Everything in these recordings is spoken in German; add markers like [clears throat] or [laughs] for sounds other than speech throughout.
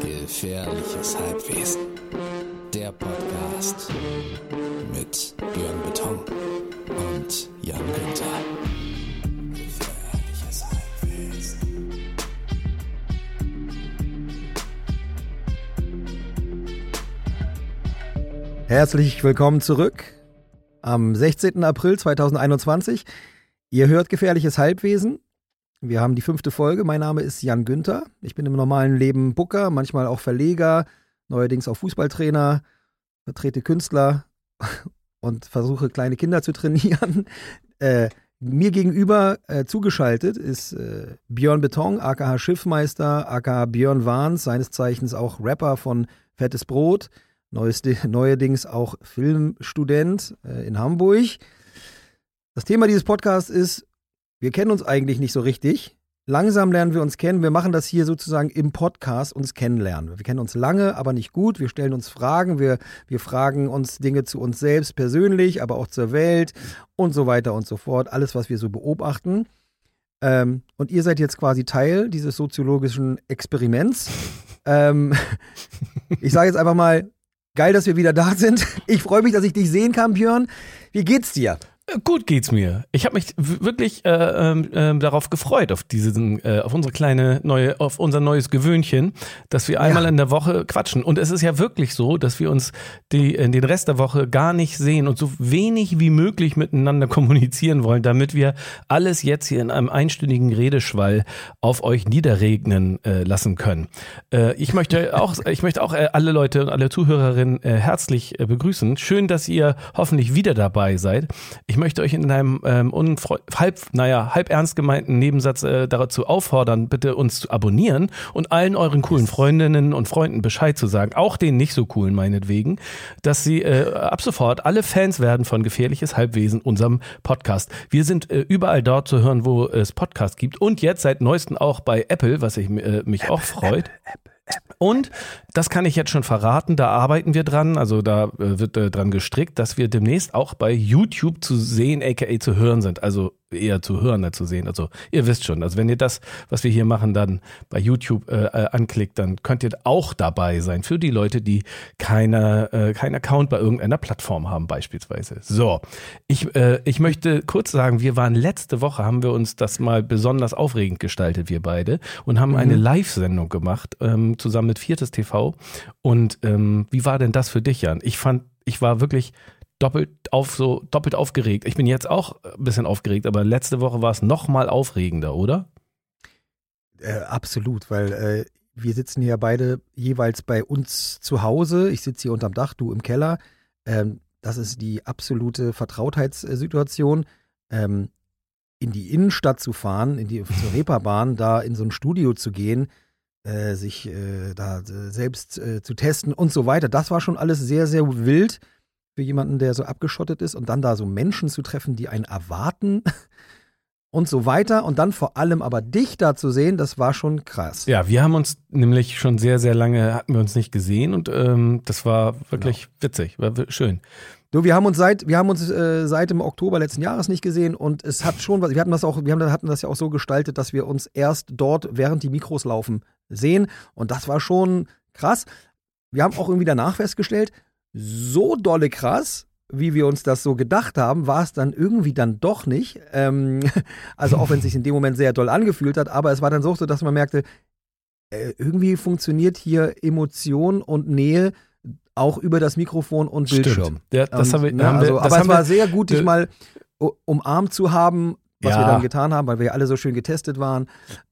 Gefährliches Halbwesen. Der Podcast mit Björn Beton und Jan Günther. Gefährliches Halbwesen. Herzlich willkommen zurück am 16. April 2021. Ihr hört Gefährliches Halbwesen. Wir haben die fünfte Folge. Mein Name ist Jan Günther. Ich bin im normalen Leben Booker, manchmal auch Verleger, neuerdings auch Fußballtrainer, vertrete Künstler [laughs] und versuche kleine Kinder zu trainieren. [laughs] Äh, mir gegenüber äh, zugeschaltet ist äh, Björn Beton, aka Schiffmeister, aka Björn Wahns, seines Zeichens auch Rapper von Fettes Brot, neueste, [laughs] neuerdings auch Filmstudent äh, in Hamburg. Das Thema dieses Podcasts ist, wir kennen uns eigentlich nicht so richtig. Langsam lernen wir uns kennen. Wir machen das hier sozusagen im Podcast uns kennenlernen. Wir kennen uns lange, aber nicht gut. Wir stellen uns Fragen. Wir, wir fragen uns Dinge zu uns selbst persönlich, aber auch zur Welt und so weiter und so fort. Alles, was wir so beobachten. Ähm, und ihr seid jetzt quasi Teil dieses soziologischen Experiments. [laughs] Ähm, ich sage jetzt einfach mal, geil, dass wir wieder da sind. Ich freue mich, dass ich dich sehen kann, Björn. Wie geht's dir? Gut geht's mir. Ich habe mich wirklich äh, äh, darauf gefreut, auf diesen, äh, auf unsere kleine neue, auf unser neues Gewöhnchen, dass wir einmal ja. in der Woche quatschen. Und es ist ja wirklich so, dass wir uns die, äh, den Rest der Woche gar nicht sehen und so wenig wie möglich miteinander [laughs] kommunizieren wollen, damit wir alles jetzt hier in einem einstündigen Redeschwall auf euch niederregnen äh, lassen können. Äh, ich möchte auch, [laughs] ich möchte auch alle Leute und alle Zuhörerinnen herzlich begrüßen. Schön, dass ihr hoffentlich wieder dabei seid. Ich möchte euch in einem ähm, halb, naja, halb ernst gemeinten Nebensatz äh, dazu auffordern, bitte uns zu abonnieren und allen euren coolen Freundinnen und Freunden Bescheid zu sagen, auch den nicht so coolen meinetwegen, dass sie äh, ab sofort alle Fans werden von Gefährliches Halbwesen, unserem Podcast. Wir sind äh, überall dort zu hören, wo es Podcasts gibt und jetzt seit neuestem auch bei Apple, was ich, äh, mich auch freut. Apple, Apple. Und das kann ich jetzt schon verraten, da arbeiten wir dran, also da äh, wird äh, dran gestrickt, dass wir demnächst auch bei YouTube zu sehen, aka zu hören sind. Also eher zu hören als zu sehen. Also ihr wisst schon, also wenn ihr das, was wir hier machen, dann bei YouTube äh, äh, anklickt, dann könnt ihr auch dabei sein für die Leute, die keine, äh, keinen Account bei irgendeiner Plattform haben beispielsweise. So, ich, äh, ich möchte kurz sagen, wir waren letzte Woche, haben wir uns das mal besonders aufregend gestaltet, wir beide, und haben mhm. eine Live-Sendung gemacht, ähm, zusammen mit Viertes TV. Und ähm, wie war denn das für dich, Jan? Ich fand, ich war wirklich doppelt auf so doppelt aufgeregt. Ich bin jetzt auch ein bisschen aufgeregt, aber letzte Woche war es noch mal aufregender, oder? Äh, absolut, weil äh, wir sitzen hier beide jeweils bei uns zu Hause. Ich sitze hier unterm Dach, du im Keller. Ähm, das ist die absolute Vertrautheitssituation. Ähm, in die Innenstadt zu fahren, in die zur Reeperbahn, da in so ein Studio zu gehen, äh, sich äh, da äh, selbst äh, zu testen und so weiter. Das war schon alles sehr, sehr wild für jemanden, der so abgeschottet ist und dann da so Menschen zu treffen, die einen erwarten [laughs] und so weiter und dann vor allem aber dich da zu sehen, das war schon krass. Ja, wir haben uns nämlich schon sehr, sehr lange, hatten wir uns nicht gesehen und ähm, das war wirklich genau. witzig, war schön. Du, wir haben uns seit, wir haben uns äh, seit dem Oktober letzten Jahres nicht gesehen und es hat schon was, wir hatten das auch, wir haben, hatten das ja auch so gestaltet, dass wir uns erst dort, während die Mikros laufen, sehen und das war schon krass. Wir haben auch irgendwie danach festgestellt, so dolle krass, wie wir uns das so gedacht haben, war es dann irgendwie dann doch nicht. Ähm, [laughs] also auch wenn es sich in dem Moment sehr doll angefühlt hat, aber es war dann so, dass man merkte, äh, irgendwie funktioniert hier Emotion und Nähe auch über das Mikrofon und Bildschirm. Ja, das und, haben wir, ne, haben also, wir, aber es war sehr gut, dich mal umarmt zu haben was ja. wir dann getan haben, weil wir ja alle so schön getestet waren.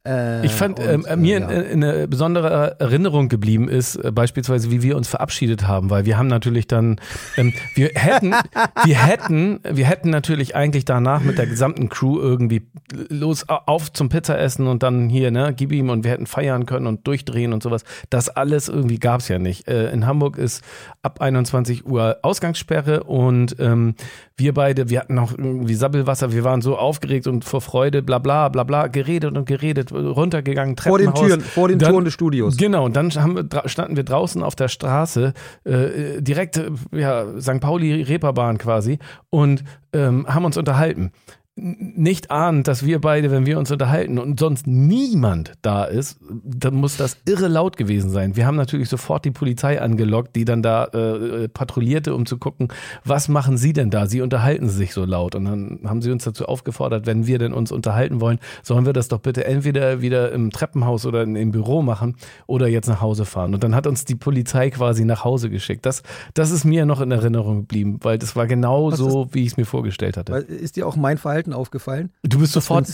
Äh, ich fand, und, äh, mir ja. eine besondere Erinnerung geblieben ist, äh, beispielsweise, wie wir uns verabschiedet haben, weil wir haben natürlich dann, ähm, wir hätten, [laughs] wir hätten, wir hätten natürlich eigentlich danach mit der gesamten Crew irgendwie los auf zum Pizzaessen und dann hier, ne, gib ihm und wir hätten feiern können und durchdrehen und sowas. Das alles irgendwie gab es ja nicht. Äh, in Hamburg ist ab 21 Uhr Ausgangssperre und ähm, wir beide, wir hatten noch irgendwie Sabbelwasser, wir waren so aufgeregt und vor Freude, bla bla bla bla, geredet und geredet, runtergegangen, Treppenhaus. Vor den Türen, vor den dann, Toren des Studios. Genau, und dann haben wir, standen wir draußen auf der Straße, äh, direkt, ja, St. Pauli Reeperbahn quasi und ähm, haben uns unterhalten. Nicht ahnt, dass wir beide, wenn wir uns unterhalten und sonst niemand da ist, dann muss das irre laut gewesen sein. Wir haben natürlich sofort die Polizei angelockt, die dann da äh, patrouillierte, um zu gucken, was machen sie denn da? Sie unterhalten sich so laut. Und dann haben sie uns dazu aufgefordert, wenn wir denn uns unterhalten wollen, sollen wir das doch bitte entweder wieder im Treppenhaus oder im Büro machen oder jetzt nach Hause fahren. Und dann hat uns die Polizei quasi nach Hause geschickt. Das, das ist mir noch in Erinnerung geblieben, weil das war genau Was so, wie ich es mir vorgestellt hatte. Ist dir auch mein Verhalten aufgefallen? Du bist sofort,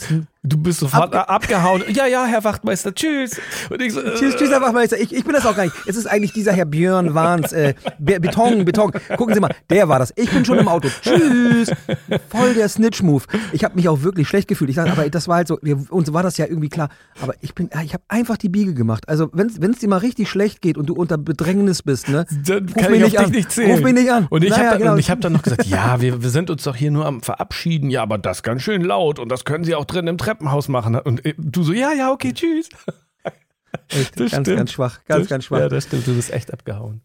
du bist sofort Abge- abgehauen. Ja, ja, Herr Wachtmeister, tschüss. So, äh, Tschüss, tschüss, Herr Wachmeister. Ich, ich bin das auch gar nicht. Es ist eigentlich dieser Herr Björn Wahns. Äh, Be Beton, Beton. Gucken Sie mal, der war das. Ich bin schon im Auto. Tschüss. Voll der Snitch-Move. Ich habe mich auch wirklich schlecht gefühlt. Ich dachte, aber das war halt so, wir, uns war das ja irgendwie klar. Aber ich bin, ich habe einfach die Biege gemacht. Also wenn es dir mal richtig schlecht geht und du unter Bedrängnis bist, ne? dann Ruf kann mich ich nicht an. nicht zählen. Ruf mich nicht an. Und ich Naja, habe genau. dann, ich hab dann noch gesagt, ja, wir, wir sind uns doch hier nur am Verabschieden. Ja, aber das ganz schön laut und das können Sie auch drin im Treppenhaus machen. Und äh, du so, ja, ja, okay, tschüss. Echt, ganz, stimmt. ganz schwach. Ganz, Das- ganz schwach. Ja, das stimmt, du bist echt abgehauen.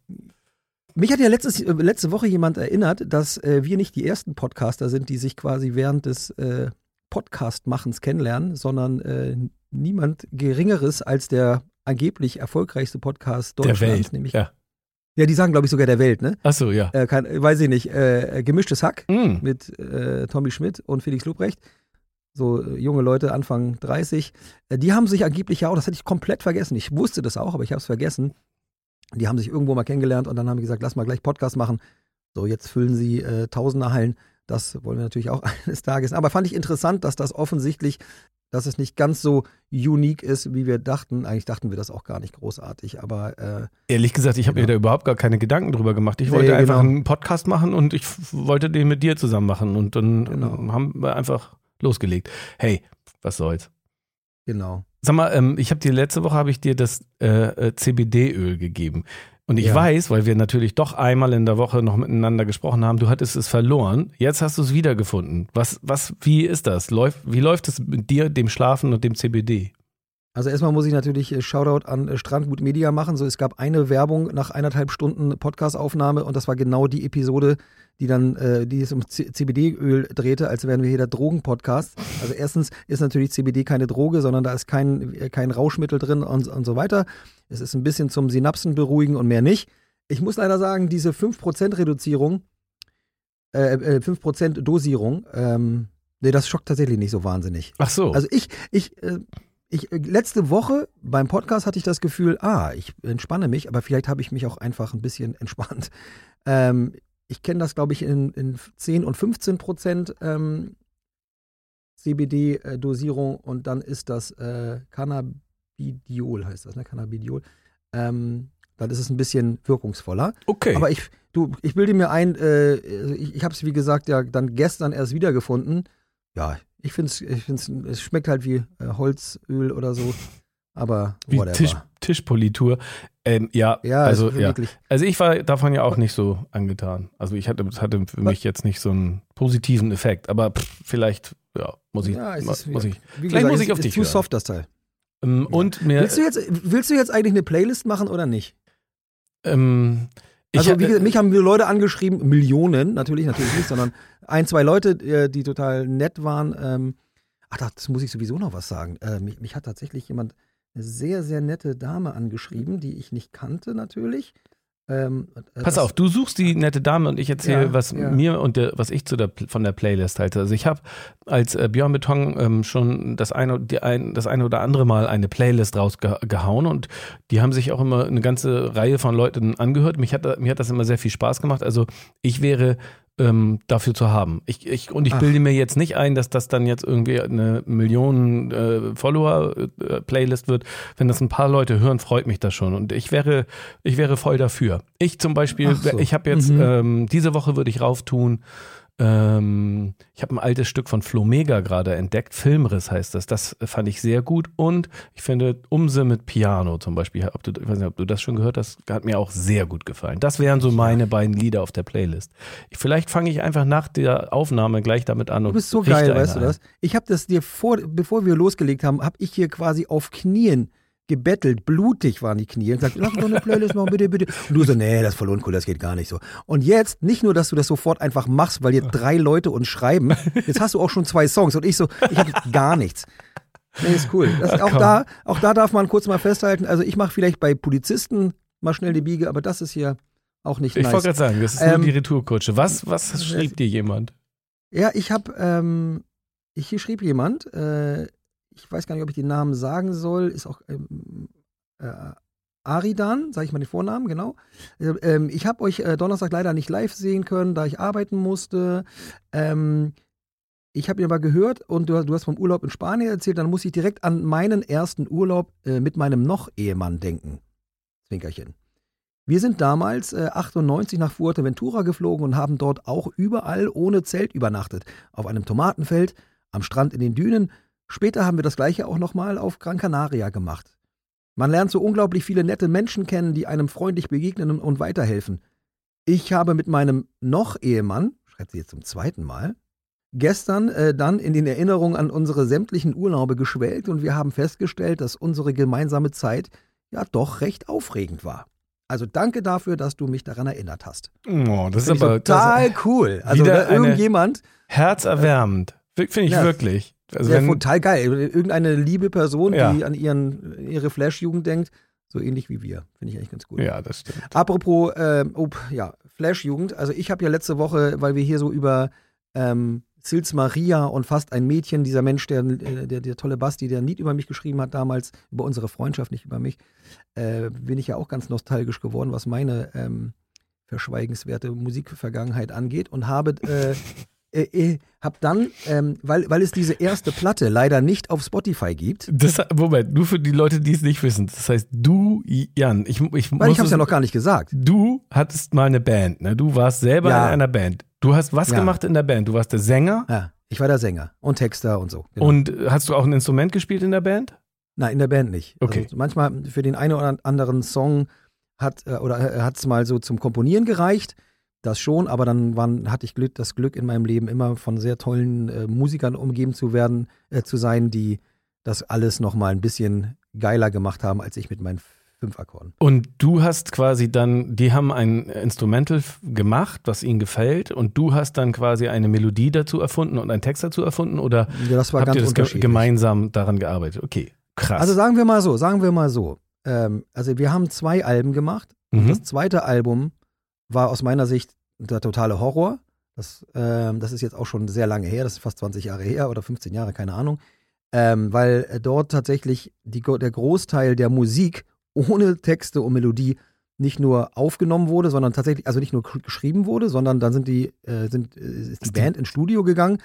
Mich hat ja letztes, äh, letzte Woche jemand erinnert, dass äh, wir nicht die ersten Podcaster sind, die sich quasi während des äh, Podcast-Machens kennenlernen, sondern äh, niemand Geringeres als der angeblich erfolgreichste Podcast Der Deutschlands. Welt. Nämlich, ja. Ja. die sagen, glaube ich, sogar der Welt, ne? Ach so, ja. Kein, weiß ich nicht. Gemischtes Hack Mm. mit Tommy Schmidt und Felix Lobrecht. So äh, junge Leute, Anfang 30. Äh, die haben sich angeblich ja auch, das hatte ich komplett vergessen. Ich wusste das auch, aber ich habe es vergessen. Die haben sich irgendwo mal kennengelernt und dann haben die gesagt, lass mal gleich Podcast machen. So, jetzt füllen sie äh, Tausender Hallen. Das wollen wir natürlich auch [laughs] eines Tages. Aber fand ich interessant, dass das offensichtlich, dass es nicht ganz so unique ist, wie wir dachten. Eigentlich dachten wir das auch gar nicht großartig, aber äh, Ehrlich gesagt, ich habe mir Genau. da überhaupt gar keine Gedanken drüber gemacht. Ich Nee, wollte einfach genau. einen Podcast machen und ich wollte den mit dir zusammen machen. Und dann Genau. ähm, haben wir einfach losgelegt. Hey, was soll's. genau. Sag mal, ähm, ich habe dir letzte Woche habe ich dir das äh, äh, CBD-Öl gegeben. Und ich Ja. weiß, weil wir natürlich doch einmal in der Woche noch miteinander gesprochen haben, du hattest es verloren. Jetzt hast du es wiedergefunden. Was, was, wie ist das? Läuft, wie läuft es mit dir, dem Schlafen und dem CBD? Also erstmal muss ich natürlich äh, Shoutout an äh, Strandgut Media machen. So, es gab eine Werbung nach eineinhalb Stunden Podcastaufnahme und das war genau die Episode, die dann, äh, die es um CBD-Öl drehte, als wären wir hier der Drogen-Podcast. Also erstens ist natürlich CBD keine Droge, sondern da ist kein, äh, kein Rauschmittel drin und, und so weiter. Es ist ein bisschen zum Synapsen beruhigen und mehr nicht. Ich muss leider sagen, diese 5% Reduzierung, äh, äh, 5% Dosierung, ähm, nee, das schockt tatsächlich nicht so wahnsinnig. Ach so. Also ich, ich, äh, ich, äh, letzte Woche beim Podcast hatte ich das Gefühl, ah, ich entspanne mich, aber vielleicht habe ich mich auch einfach ein bisschen [laughs] entspannt. Ähm, ich kenne das, glaube ich, in, in 10 und 15 Prozent ähm, CBD-Dosierung und dann ist das äh, Cannabidiol, heißt das, ne? Cannabidiol. Ähm, dann ist es ein bisschen wirkungsvoller. okay. Aber ich, du, ich bilde mir ein, äh, ich, ich habe es wie gesagt ja dann gestern erst wiedergefunden. Ja, ich finde es, ich find's, es schmeckt halt wie äh, Holzöl oder so. Aber wie whatever. Tisch, Tischpolitur. Ähm, ja, ja, also ja. Also ich war davon ja auch nicht so angetan. Also ich hatte, hatte für mich jetzt nicht so einen positiven Effekt. Aber pff, vielleicht, ja, muss ich, Ja, es ist, muss ich. wie vielleicht muss es ich auf ist dich Zu hören. soft das Teil. Ähm, Und mir, Willst du jetzt, willst du jetzt eigentlich eine Playlist machen oder nicht? ähm, Also wie gesagt, mich haben Leute angeschrieben, Millionen, natürlich, natürlich nicht, sondern ein, zwei Leute, äh, die total nett waren. Ähm, ach, das muss ich sowieso noch was sagen. Äh, mich, mich hat tatsächlich jemand, eine sehr, sehr nette Dame angeschrieben, die ich nicht kannte natürlich. Ähm, äh, Pass auf, du suchst die nette Dame und ich erzähle, Ja, was ja. mir und der, was ich zu der, von der Playlist halte. Also ich habe als äh, Björn Beton ähm, schon das eine, die ein, das eine oder andere Mal eine Playlist rausgehauen und die haben sich auch immer eine ganze Reihe von Leuten angehört. Mich hat, mir hat das immer sehr viel Spaß gemacht. Also ich wäre ähm, dafür zu haben. Ich, ich, und ich Ach. bilde mir jetzt nicht ein, dass das dann jetzt irgendwie eine Millionen äh, Follower-Playlist wird. Wenn das ein paar Leute hören, freut mich das schon. Und ich wäre, ich wäre voll dafür. Ich zum Beispiel, so. ich habe jetzt, Mhm. ähm, diese Woche würde ich rauftun, ähm, ich habe ein altes Stück von Flo Mega gerade entdeckt. Filmriss heißt das. Das fand ich sehr gut. Und ich finde Umse mit Piano zum Beispiel, ob du, ich weiß nicht, ob du das schon gehört hast, hat mir auch sehr gut gefallen. Das wären so meine beiden Lieder auf der Playlist. Ich, vielleicht fange ich einfach nach der Aufnahme gleich damit an. Du bist so geil, weißt du ein. das? Ich habe das dir vor, bevor wir losgelegt haben, habe ich hier quasi auf Knien gebettelt, blutig waren die Knie und gesagt, lass doch eine Playlist machen, bitte, bitte. Und du so, nee, das ist voll uncool, das geht gar nicht so. Und jetzt, nicht nur, dass du das sofort einfach machst, weil dir drei Leute uns schreiben, jetzt hast du auch schon zwei Songs und ich so, ich habe [laughs] gar nichts. Nee, ist cool. Das, auch, da, auch da darf man kurz mal festhalten, also ich mache vielleicht bei Polizisten mal schnell die Biege, aber das ist hier auch nicht Ich nice. wollte gerade sagen, das ist Ähm, nur die Retourkutsche. Was, was schrieb dir jemand? Ja, ich habe, ähm, ich, hier schrieb jemand, äh, ich weiß gar nicht, ob ich den Namen sagen soll, ist auch ähm, äh, Aridan, sage ich mal den Vornamen, genau. Äh, ähm, ich habe euch äh, Donnerstag leider nicht live sehen können, da ich arbeiten musste. Ähm, ich habe ihn aber gehört und du, du hast vom Urlaub in Spanien erzählt, dann muss ich direkt an meinen ersten Urlaub äh, mit meinem Noch-Ehemann denken. Zwinkerchen. Wir sind damals äh, 98 nach Fuerteventura geflogen und haben dort auch überall ohne Zelt übernachtet. Auf einem Tomatenfeld, am Strand in den Dünen. Später haben wir das gleiche auch nochmal auf Gran Canaria gemacht. Man lernt so unglaublich viele nette Menschen kennen, die einem freundlich begegnen und- weiterhelfen. Ich habe mit meinem Noch-Ehemann, schreibt sie jetzt zum zweiten Mal, gestern äh, dann in den Erinnerungen an unsere sämtlichen Urlaube geschwelgt und wir haben festgestellt, dass unsere gemeinsame Zeit ja doch recht aufregend war. Also danke dafür, dass du mich daran erinnert hast. Oh, das ist Finde ich aber total das, cool. Also irgendjemand, herzerwärmend. Finde ich Ja. wirklich. Also ja, wenn, total geil. Irgendeine liebe Person, Ja. die an ihren, ihre Flash-Jugend denkt, so ähnlich wie wir. Finde ich eigentlich ganz gut. ja, das stimmt. Apropos, ähm, oh, ja, Flash-Jugend. Also ich habe ja letzte Woche, weil wir hier so über ähm, Sils Maria und fast ein Mädchen, dieser Mensch, der, äh, der, der tolle Basti, der ein Lied über mich geschrieben hat damals, über unsere Freundschaft, nicht über mich, äh, bin ich ja auch ganz nostalgisch geworden, was meine ähm, verschweigenswerte Musikvergangenheit angeht und habe äh, äh, äh, hab dann, ähm, weil, weil es diese erste Platte leider nicht auf Spotify gibt, Das, Moment, nur für die Leute, die es nicht wissen. Das heißt, du, Jan, ich, ich weil muss ich habe es ja noch gar nicht gesagt. Du hattest mal eine Band, ne? Du warst selber Ja. in einer Band. Du hast was Ja. gemacht in der Band? Du warst der Sänger Ja, ich war der Sänger und Texter und so. genau. und hast du auch ein Instrument gespielt in der Band? Nein, in der Band nicht. Okay. Also manchmal für den einen oder anderen Song hat äh, oder hat es mal so zum Komponieren gereicht. Das schon, aber dann waren, hatte ich Glück, das Glück in meinem Leben immer von sehr tollen äh, Musikern umgeben zu werden, äh, zu sein, die das alles nochmal ein bisschen geiler gemacht haben als ich mit meinen fünf Akkorden. Und du hast quasi dann, die haben ein Instrumental gemacht, was ihnen gefällt, und du hast dann quasi eine Melodie dazu erfunden und einen Text dazu erfunden oder Ja, das war habt ganz ihr das ge gemeinsam daran gearbeitet? Okay, krass. Also sagen wir mal so, sagen wir mal so. Ähm, also wir haben zwei Alben gemacht. mhm. Das zweite Album war aus meiner Sicht der totale Horror. Das, ähm, das ist jetzt auch schon sehr lange her, das ist fast 20 Jahre her oder 15 Jahre, keine Ahnung. Ähm, weil äh, dort tatsächlich die, der Großteil der Musik ohne Texte und Melodie nicht nur aufgenommen wurde, sondern tatsächlich, also nicht nur sch- geschrieben wurde, sondern dann sind die, äh, sind, äh, Ist die- Band ins Studio gegangen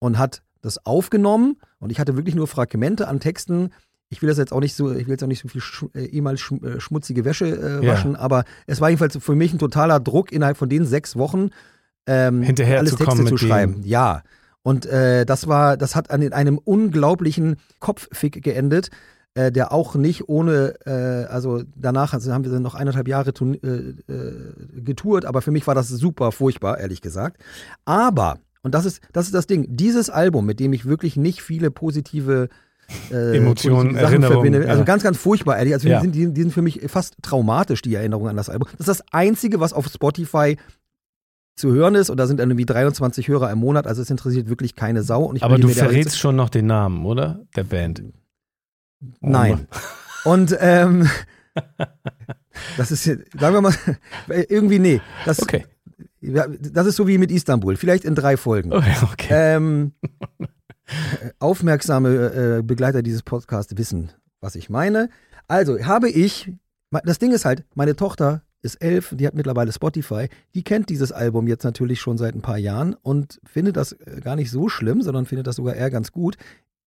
und hat das aufgenommen und ich hatte wirklich nur Fragmente an Texten. Ich will das jetzt auch nicht so, ich will jetzt auch nicht so viel sch äh, ehemals schm äh, schmutzige Wäsche äh, Ja. waschen, aber es war jedenfalls für mich ein totaler Druck innerhalb von den sechs Wochen ähm, Hinterher alles zu Texte zu mit dem- schreiben. Ja. Und äh, das war, das hat an in einem unglaublichen Kopffick geendet, äh, der auch nicht ohne, äh, also danach also haben wir dann noch eineinhalb Jahre getourt, aber für mich war das super furchtbar, ehrlich gesagt. Aber, und das ist, das ist das Ding, dieses Album, mit dem ich wirklich nicht viele positive äh, Emotionen, Erinnerungen, also ja. ganz, ganz furchtbar, ehrlich. Also Ja. die, sind, die, die sind für mich fast traumatisch, die Erinnerungen an das Album. Das ist das Einzige, was auf Spotify zu hören ist. Und da sind dann irgendwie 23 Hörer im Monat, also es interessiert wirklich keine Sau. Und ich Aber du verrätst schon noch den Namen, oder? Der Band. Oh Nein. [laughs] Und ähm, das ist, sagen wir mal, [laughs] irgendwie nee. Das, Okay. das ist so wie mit Istanbul, vielleicht in drei Folgen. Okay, okay. Ähm, äh, [laughs] aufmerksame äh, Begleiter dieses Podcasts wissen, was ich meine. Also habe ich, das Ding ist halt, meine Tochter ist elf, die hat mittlerweile Spotify, die kennt dieses Album jetzt natürlich schon seit ein paar Jahren und findet das äh, gar nicht so schlimm, sondern findet das sogar eher ganz gut.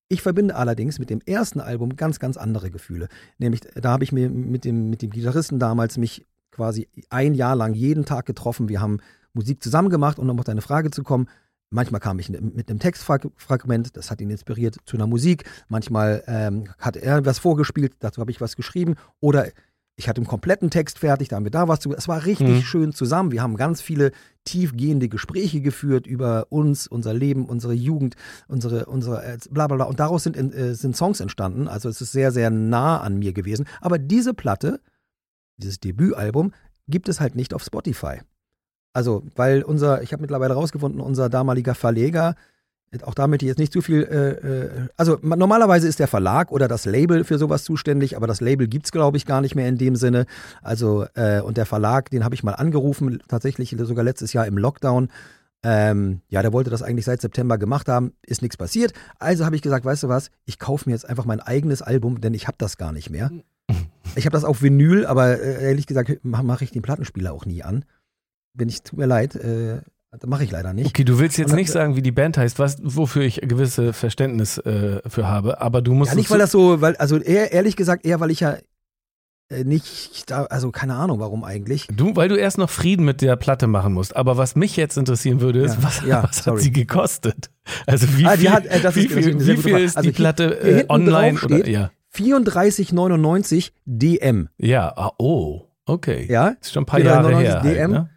Ich verbinde allerdings mit dem ersten Album ganz, ganz andere Gefühle. Nämlich, da habe ich mir mit dem, mit dem Gitarristen damals mich quasi ein Jahr lang jeden Tag getroffen. Wir haben Musik zusammen gemacht, um um auf deine Frage zu kommen. Manchmal kam ich mit einem Textfragment, das hat ihn inspiriert zu einer Musik. Manchmal ähm, hat er was vorgespielt, dazu habe ich was geschrieben. Oder ich hatte einen kompletten Text fertig, da haben wir da was zu. Es war richtig Mhm. schön zusammen. Wir haben ganz viele tiefgehende Gespräche geführt über uns, unser Leben, unsere Jugend, unsere, unsere äh, bla bla bla. Und daraus sind, äh, sind Songs entstanden. Also es ist sehr, sehr nah an mir gewesen. Aber diese Platte, dieses Debütalbum, gibt es halt nicht auf Spotify. Also, weil unser, ich habe mittlerweile rausgefunden, unser damaliger Verleger, auch da möchte ich jetzt nicht zu viel, äh, äh, also ma- normalerweise ist der Verlag oder das Label für sowas zuständig, aber das Label gibt's glaube ich, gar nicht mehr in dem Sinne. Also, äh, und der Verlag, den habe ich mal angerufen, tatsächlich sogar letztes Jahr im Lockdown. Ähm, ja, der wollte das eigentlich seit September gemacht haben, ist nichts passiert. Also habe ich gesagt, weißt du was, ich kaufe mir jetzt einfach mein eigenes Album, denn ich habe das gar nicht mehr. Ich habe das auf Vinyl, aber äh, ehrlich gesagt mache mach ich den Plattenspieler auch nie an. Bin ich, tut mir leid, äh, mache ich leider nicht. Okay, du willst jetzt Und- nicht sagen, wie die Band heißt, was, wofür ich gewisse Verständnis äh, für habe, aber du musst Ja, nicht, weil das so, weil, also eher, ehrlich gesagt, eher, weil ich ja äh, nicht, also keine Ahnung, warum eigentlich. Du, weil du erst noch Frieden mit der Platte machen musst. Aber was mich jetzt interessieren würde, ist, Ja, was, ja, was hat sie gekostet? Also wie Ah, viel, hat, äh, wie ist- viel, wie viel ist Also die hier- Platte hier äh, online? Oder, ja, 34,99 DM. ja, ah, oh, okay. Ja, Ist schon ein paar Jahre 4,99 her. Halt, DM. ne?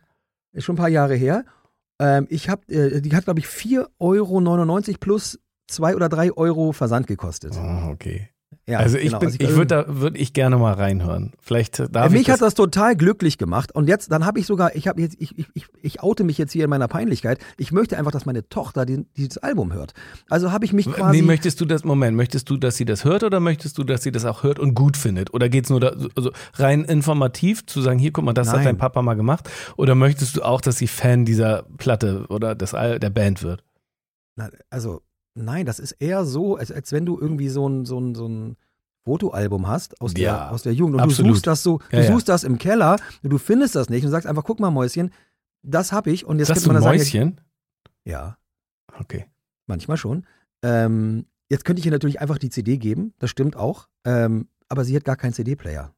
Ist schon ein paar Jahre her. Ähm, ich habe, äh, die hat, glaube ich, 4,99 Euro plus 2 oder 3 Euro Versand gekostet. Oh, okay. Ja, also ich genau. bin, Also ich würde da würde ich gerne mal reinhören. Vielleicht darf Mich ich das, hat das total glücklich gemacht. Und jetzt, dann habe ich sogar, ich habe jetzt, ich, ich, ich, ich oute mich jetzt hier in meiner Peinlichkeit. Ich möchte einfach, dass meine Tochter den, dieses Album hört. Also habe ich mich quasi. Nee, möchtest du das, Moment, möchtest du, dass sie das hört oder möchtest du, dass sie das auch hört und gut findet? Oder geht es nur da, also rein informativ zu sagen, hier, guck mal, das hat Nein. dein Papa mal gemacht? Oder möchtest du auch, dass sie Fan dieser Platte oder des, der Band wird? Na, also, nein, das ist eher so, als, als wenn du irgendwie so ein, so ein, so ein Fotoalbum hast aus der, Ja, aus der Jugend und absolut. du suchst das so, du Ja, ja. suchst das im Keller, du findest das nicht und sagst einfach, guck mal, Mäuschen, das habe ich und jetzt Sagst könnte man da Mäuschen? sagen, ja, Okay. manchmal schon. Ähm, jetzt könnte ich ihr natürlich einfach die CD geben, das stimmt auch, ähm, aber sie hat gar keinen CD-Player.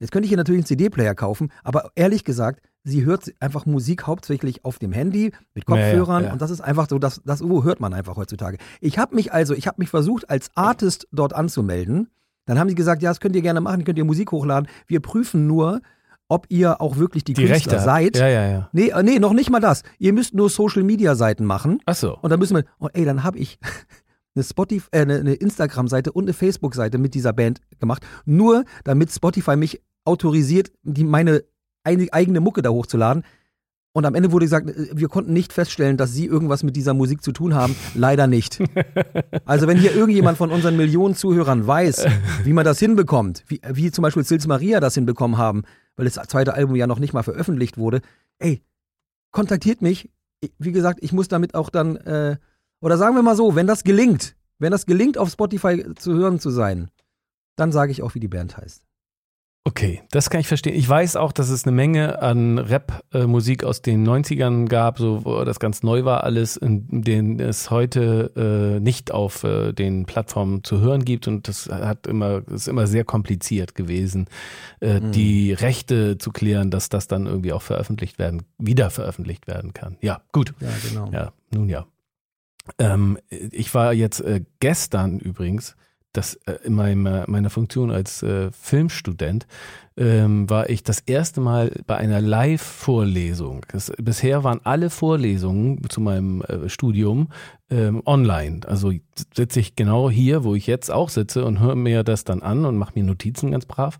Jetzt könnte ich ihr natürlich einen CD-Player kaufen, aber ehrlich gesagt, sie hört einfach Musik hauptsächlich auf dem Handy mit Ja, ja, Kopfhörern ja. und das ist einfach so, das, das oh, hört man einfach heutzutage. Ich habe mich also, ich habe mich versucht, als Artist dort anzumelden. Dann haben sie gesagt, ja, das könnt ihr gerne machen, könnt ihr Musik hochladen. Wir prüfen nur, ob ihr auch wirklich die, Die Künstler Rechte. seid. Ja, ja, ja. Nee, äh, nee, noch nicht mal das. Ihr müsst nur Social-Media-Seiten machen. Ach so. Und dann müssen wir, oh, ey, dann habe ich [laughs] eine Spotify, äh, eine, eine Instagram-Seite und eine Facebook-Seite mit dieser Band gemacht, nur damit Spotify mich autorisiert, die meine ein- eigene Mucke da hochzuladen. Und am Ende wurde gesagt, äh, wir konnten nicht feststellen, dass sie irgendwas mit dieser Musik zu tun haben. Leider nicht. [laughs] Also wenn hier irgendjemand von unseren Millionen Zuhörern weiß, wie man das hinbekommt, wie, wie zum Beispiel Sils Maria das hinbekommen haben, weil das zweite Album ja noch nicht mal veröffentlicht wurde, ey, kontaktiert mich. Ich- Wie gesagt, ich muss damit auch dann, äh, oder sagen wir mal so, wenn das gelingt, wenn das gelingt, auf Spotify zu hören zu sein, dann sage ich auch, wie die Band heißt. Okay, das kann ich verstehen. Ich weiß auch, dass es eine Menge an Rap-Musik aus den 90ern gab, so wo das ganz neu war alles, in denen es heute äh, nicht auf äh, den Plattformen zu hören gibt und das hat immer ist immer sehr kompliziert gewesen, äh, Mhm. die Rechte zu klären, dass das dann irgendwie auch veröffentlicht werden, wieder veröffentlicht werden kann. Ja, gut. Ja, genau. Ja, nun ja. Ähm, ich war jetzt äh, gestern übrigens, das äh, in meinem, meiner Funktion als äh, Filmstudent, ähm, war ich das erste Mal bei einer Live-Vorlesung. Bisher waren alle Vorlesungen zu meinem äh, Studium ähm, online. Also sitze ich genau hier, wo ich jetzt auch sitze und höre mir das dann an und mache mir Notizen ganz brav.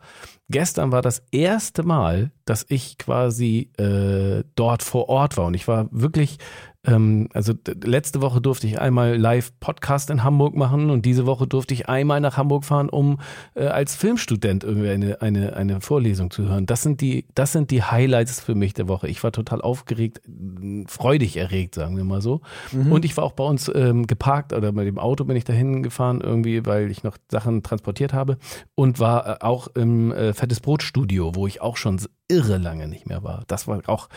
Gestern war das erste Mal, dass ich quasi äh, dort vor Ort war und ich war wirklich ähm, also letzte Woche durfte ich einmal live Podcast in Hamburg machen und diese Woche durfte ich einmal nach Hamburg fahren, um äh, als Filmstudent irgendwie eine, eine, eine Vorlesung zu hören. Das sind die, das sind die Highlights für mich der Woche. Ich war total aufgeregt, mh, freudig erregt, sagen wir mal so. Mhm. Und ich war auch bei uns ähm, geparkt oder mit dem Auto bin ich dahin gefahren irgendwie, weil ich noch Sachen transportiert habe und war äh, auch im äh, Fettes Brot Studio, wo ich auch schon irre lange nicht mehr war. Das war auch,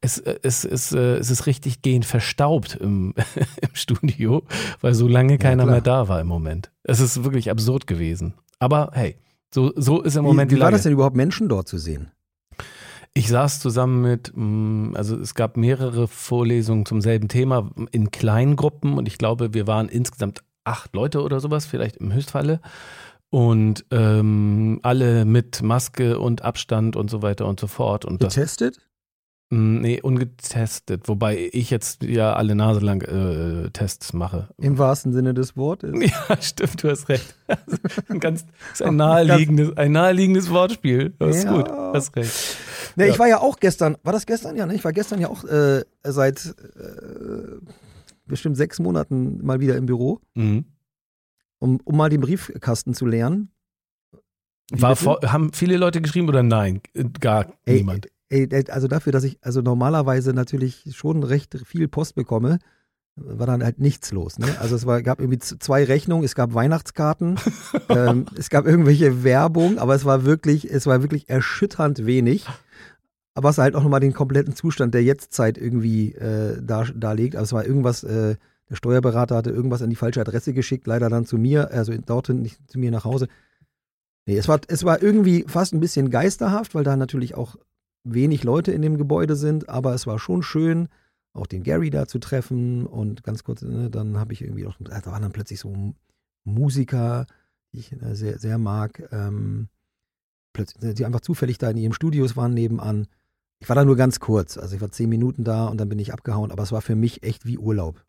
es, äh, es, es, äh, es ist richtig gehend verstaubt im, [laughs] im Studio, weil so lange keiner klar. mehr da war im Moment. Es ist wirklich absurd gewesen. Aber hey, so, so ist im Moment wie, wie die war Lage. das denn überhaupt, Menschen dort zu sehen? Ich saß zusammen mit, mh, also es gab mehrere Vorlesungen zum selben Thema in kleinen Gruppen und ich glaube, wir waren insgesamt acht Leute oder sowas, vielleicht im Höchstfalle. und ähm, alle mit Maske und Abstand und so weiter und so fort. Und das, Getestet? Mm, nee, ungetestet. Wobei ich jetzt ja alle Nase lang äh, Tests mache. Im wahrsten Sinne des Wortes. [laughs] Ja, stimmt, du hast recht. [laughs] ein ganz, ist ein naheliegendes, ein naheliegendes Wortspiel. Das ist Ja. gut, hast recht. Ne, Ja. ich war ja auch gestern, war das gestern? Ja, ne? Ich war gestern ja auch äh, seit äh, bestimmt sechs Monaten mal wieder im Büro, Mhm. um, um mal den Briefkasten zu lernen. Wie War vor, haben viele Leute geschrieben oder nein? Gar Ey, niemand. Ey, also dafür, dass ich also normalerweise natürlich schon recht viel Post bekomme, war dann halt nichts los. Ne? Also es war, gab irgendwie zwei Rechnungen, es gab Weihnachtskarten, [laughs] ähm, es gab irgendwelche Werbung, aber es war wirklich, es war wirklich erschütternd wenig. Aber es halt auch nochmal den kompletten Zustand der Jetztzeit irgendwie äh, dar, darlegt. Also es war irgendwas, äh, der Steuerberater hatte irgendwas an die falsche Adresse geschickt, leider dann zu mir, also dorthin, nicht zu mir nach Hause. Nee, es war, es war irgendwie fast ein bisschen geisterhaft, weil da natürlich auch wenig Leute in dem Gebäude sind, aber es war schon schön, auch den Gary da zu treffen und ganz kurz, ne, dann habe ich irgendwie auch, da waren dann plötzlich so Musiker, die ich äh, sehr, sehr mag, ähm, plötzlich, die einfach zufällig da in ihrem Studios waren nebenan. Ich war da nur ganz kurz, also ich war zehn Minuten da und dann bin ich abgehauen, aber es war für mich echt wie Urlaub.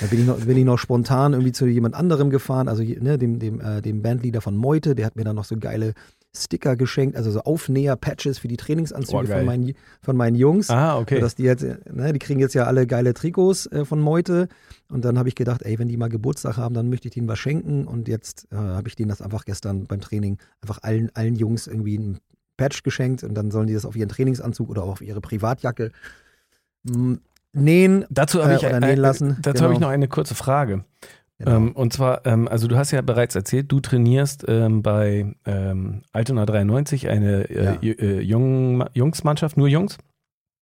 Da bin ich noch, bin ich noch spontan irgendwie zu jemand anderem gefahren, also ne, dem, dem, äh, dem Bandleader von Meute, der hat mir dann noch so geile Sticker geschenkt, also so Aufnäher-Patches für die Trainingsanzüge geil. von, meinen, von meinen Jungs. Ah, okay. Dass die jetzt, ne, die kriegen jetzt ja alle geile Trikots äh, von Meute. Und dann habe ich gedacht, ey, wenn die mal Geburtstag haben, dann möchte ich denen was schenken. Und jetzt äh, habe ich denen das einfach gestern beim Training einfach allen, allen Jungs irgendwie ein Patch geschenkt und dann sollen die das auf ihren Trainingsanzug oder auch auf ihre Privatjacke mm, nähen. Dazu habe äh, ich, äh, nähen lassen. dazu habe ich Genau. noch eine kurze Frage. Genau. Ähm, und zwar, ähm, also du hast ja bereits erzählt, du trainierst ähm, bei ähm, Altona 93 eine äh, Ja. Äh, Jung, Jungsmannschaft, nur Jungs?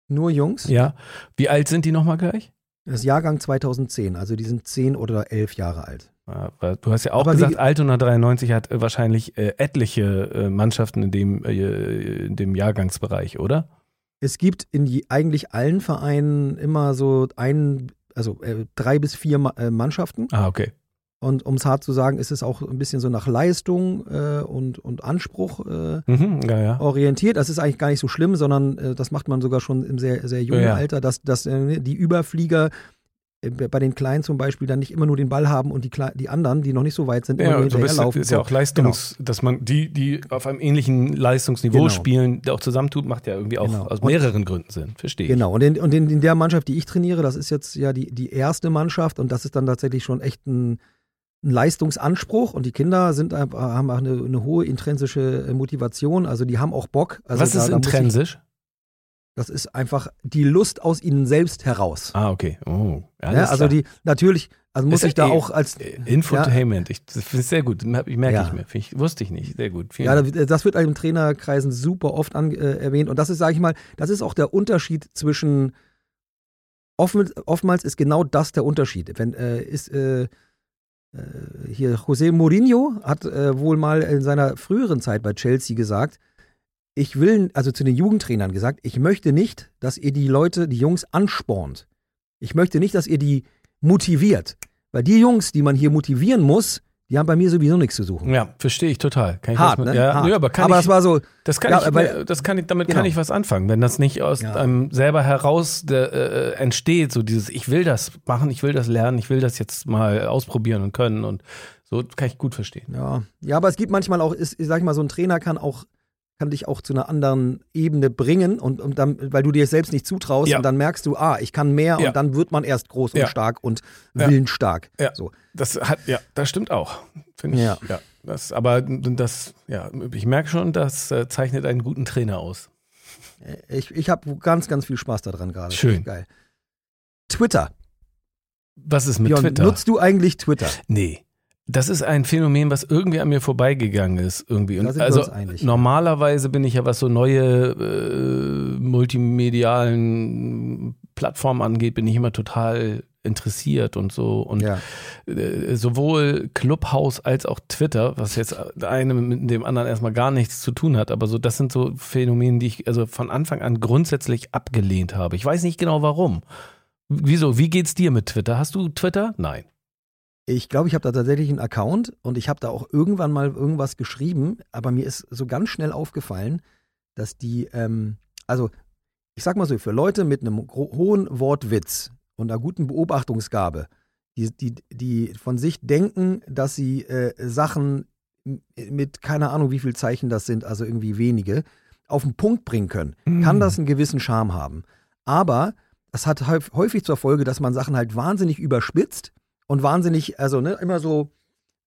Nur Jungs. Ja. Wie alt sind die nochmal gleich? Das ist Jahrgang 2010, also die sind zehn oder elf Jahre alt. Weil Du hast ja auch Aber gesagt, Altona 93 hat äh, wahrscheinlich äh, etliche äh, Mannschaften in dem, äh, in dem Jahrgangsbereich, oder? Es gibt in je, eigentlich allen Vereinen immer so ein, also äh, drei bis vier Ma äh, Mannschaften. Ah, okay. Und um es hart zu sagen, ist es auch ein bisschen so nach Leistung äh, und, und Anspruch äh, Mhm, ja, ja. orientiert. Das ist eigentlich gar nicht so schlimm, sondern äh, das macht man sogar schon im sehr, sehr jungen Ja. Alter, dass, dass äh, die Überflieger bei den Kleinen zum Beispiel dann nicht immer nur den Ball haben und die, Kle die anderen, die noch nicht so weit sind, immer Ja, nur bist, hinterherlaufen. ist ja auch Leistungs, dass man die, die auf einem ähnlichen Leistungsniveau Genau. spielen, auch zusammentut, macht ja irgendwie auch Genau. aus Und- mehreren Gründen Sinn. Verstehe ich. Genau, und, in, und in, in der Mannschaft, die ich trainiere, das ist jetzt ja die, die erste Mannschaft und das ist dann tatsächlich schon echt ein, ein Leistungsanspruch und die Kinder sind haben auch eine, eine hohe intrinsische äh, Motivation, also die haben auch Bock. Also Was da- ist intrinsisch? Das ist einfach die Lust aus ihnen selbst heraus. Ah, okay. Oh, Ja, alles also klar. die, natürlich, also muss Ist ich da eh- auch als, Äh, Infotainment. Ich, das finde ich sehr gut. Ich merke Ja. ich mir. Ich, wusste ich nicht. Sehr gut. Vielen ja, Dank. das das wird in Trainerkreisen super oft an, äh, erwähnt und das ist, sage ich mal, das ist auch der Unterschied zwischen, offen, oftmals ist genau das der Unterschied. Wenn, äh, ist, äh, äh, hier José Mourinho hat äh, wohl mal in seiner früheren Zeit bei Chelsea gesagt, ich will, also zu den Jugendtrainern gesagt, ich möchte nicht, dass ihr die Leute, die Jungs anspornt. Ich möchte nicht, dass ihr die motiviert. Weil die Jungs, die man hier motivieren muss, die haben bei mir sowieso nichts zu suchen. Ja, verstehe ich total. Kann ich Hart, was mit, ne? Ja, Hart. nö, aber kann aber ich, das war so, das kann ja, ich, weil- das kann ich, damit Genau. kann ich was anfangen, wenn das nicht aus Ja. einem selber heraus der, äh, entsteht, so dieses, ich will das machen, ich will das lernen, ich will das jetzt mal ausprobieren und können und so kann ich gut verstehen. Ja, ja, aber es gibt manchmal auch, ist, ich sag mal, so ein Trainer kann auch, kann dich auch zu einer anderen Ebene bringen und, und dann, weil du dir selbst nicht zutraust Ja. und dann merkst du, ah, ich kann mehr Ja. und dann wird man erst groß und Ja. stark und willensstark. Ja. So. Das hat, ja, das stimmt auch. Finde ich. Ja. Ja. Das, aber das, ja, ich merke schon, das äh, zeichnet einen guten Trainer aus. Ich, ich habe ganz, ganz viel Spaß daran gerade. Schön. Geil. Twitter. Was ist mit Björn, Twitter? Nutzt du eigentlich Twitter? Nee. Das ist ein Phänomen, was irgendwie an mir vorbeigegangen ist. Irgendwie. Also normalerweise bin ich ja, was so neue äh, multimedialen Plattformen angeht, bin ich immer total interessiert und so. Und Ja. äh, sowohl Clubhouse als auch Twitter, was jetzt eine mit dem anderen erstmal gar nichts zu tun hat, aber so, das sind so Phänomene, die ich also von Anfang an grundsätzlich abgelehnt habe. Ich weiß nicht genau warum. Wieso? Wie geht's dir mit Twitter? Hast du Twitter? Nein. Ich glaube, ich habe da tatsächlich einen Account und ich habe da auch irgendwann mal irgendwas geschrieben, aber mir ist so ganz schnell aufgefallen, dass die, ähm, also ich sag mal so, für Leute mit einem hohen Wortwitz und einer guten Beobachtungsgabe, die, die, die von sich denken, dass sie äh, Sachen mit keine Ahnung, wie viel Zeichen das sind, also irgendwie wenige, auf den Punkt bringen können, mm. kann das einen gewissen Charme haben. Aber das hat häufig zur Folge, dass man Sachen halt wahnsinnig überspitzt und wahnsinnig, also ne, immer so,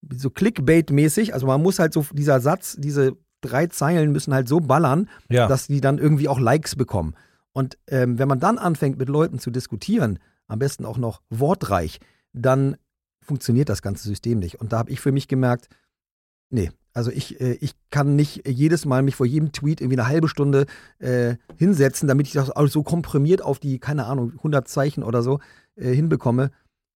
so Clickbait-mäßig. Also man muss halt so, dieser Satz, diese drei Zeilen müssen halt so ballern, ja. dass die dann irgendwie auch Likes bekommen. Und ähm, wenn man dann anfängt, mit Leuten zu diskutieren, am besten auch noch wortreich, dann funktioniert das ganze System nicht. Und da habe ich für mich gemerkt, nee, also ich, äh, ich kann nicht jedes Mal mich vor jedem Tweet irgendwie eine halbe Stunde äh, hinsetzen, damit ich das auch so komprimiert auf die, keine Ahnung, 100 Zeichen oder so äh, hinbekomme.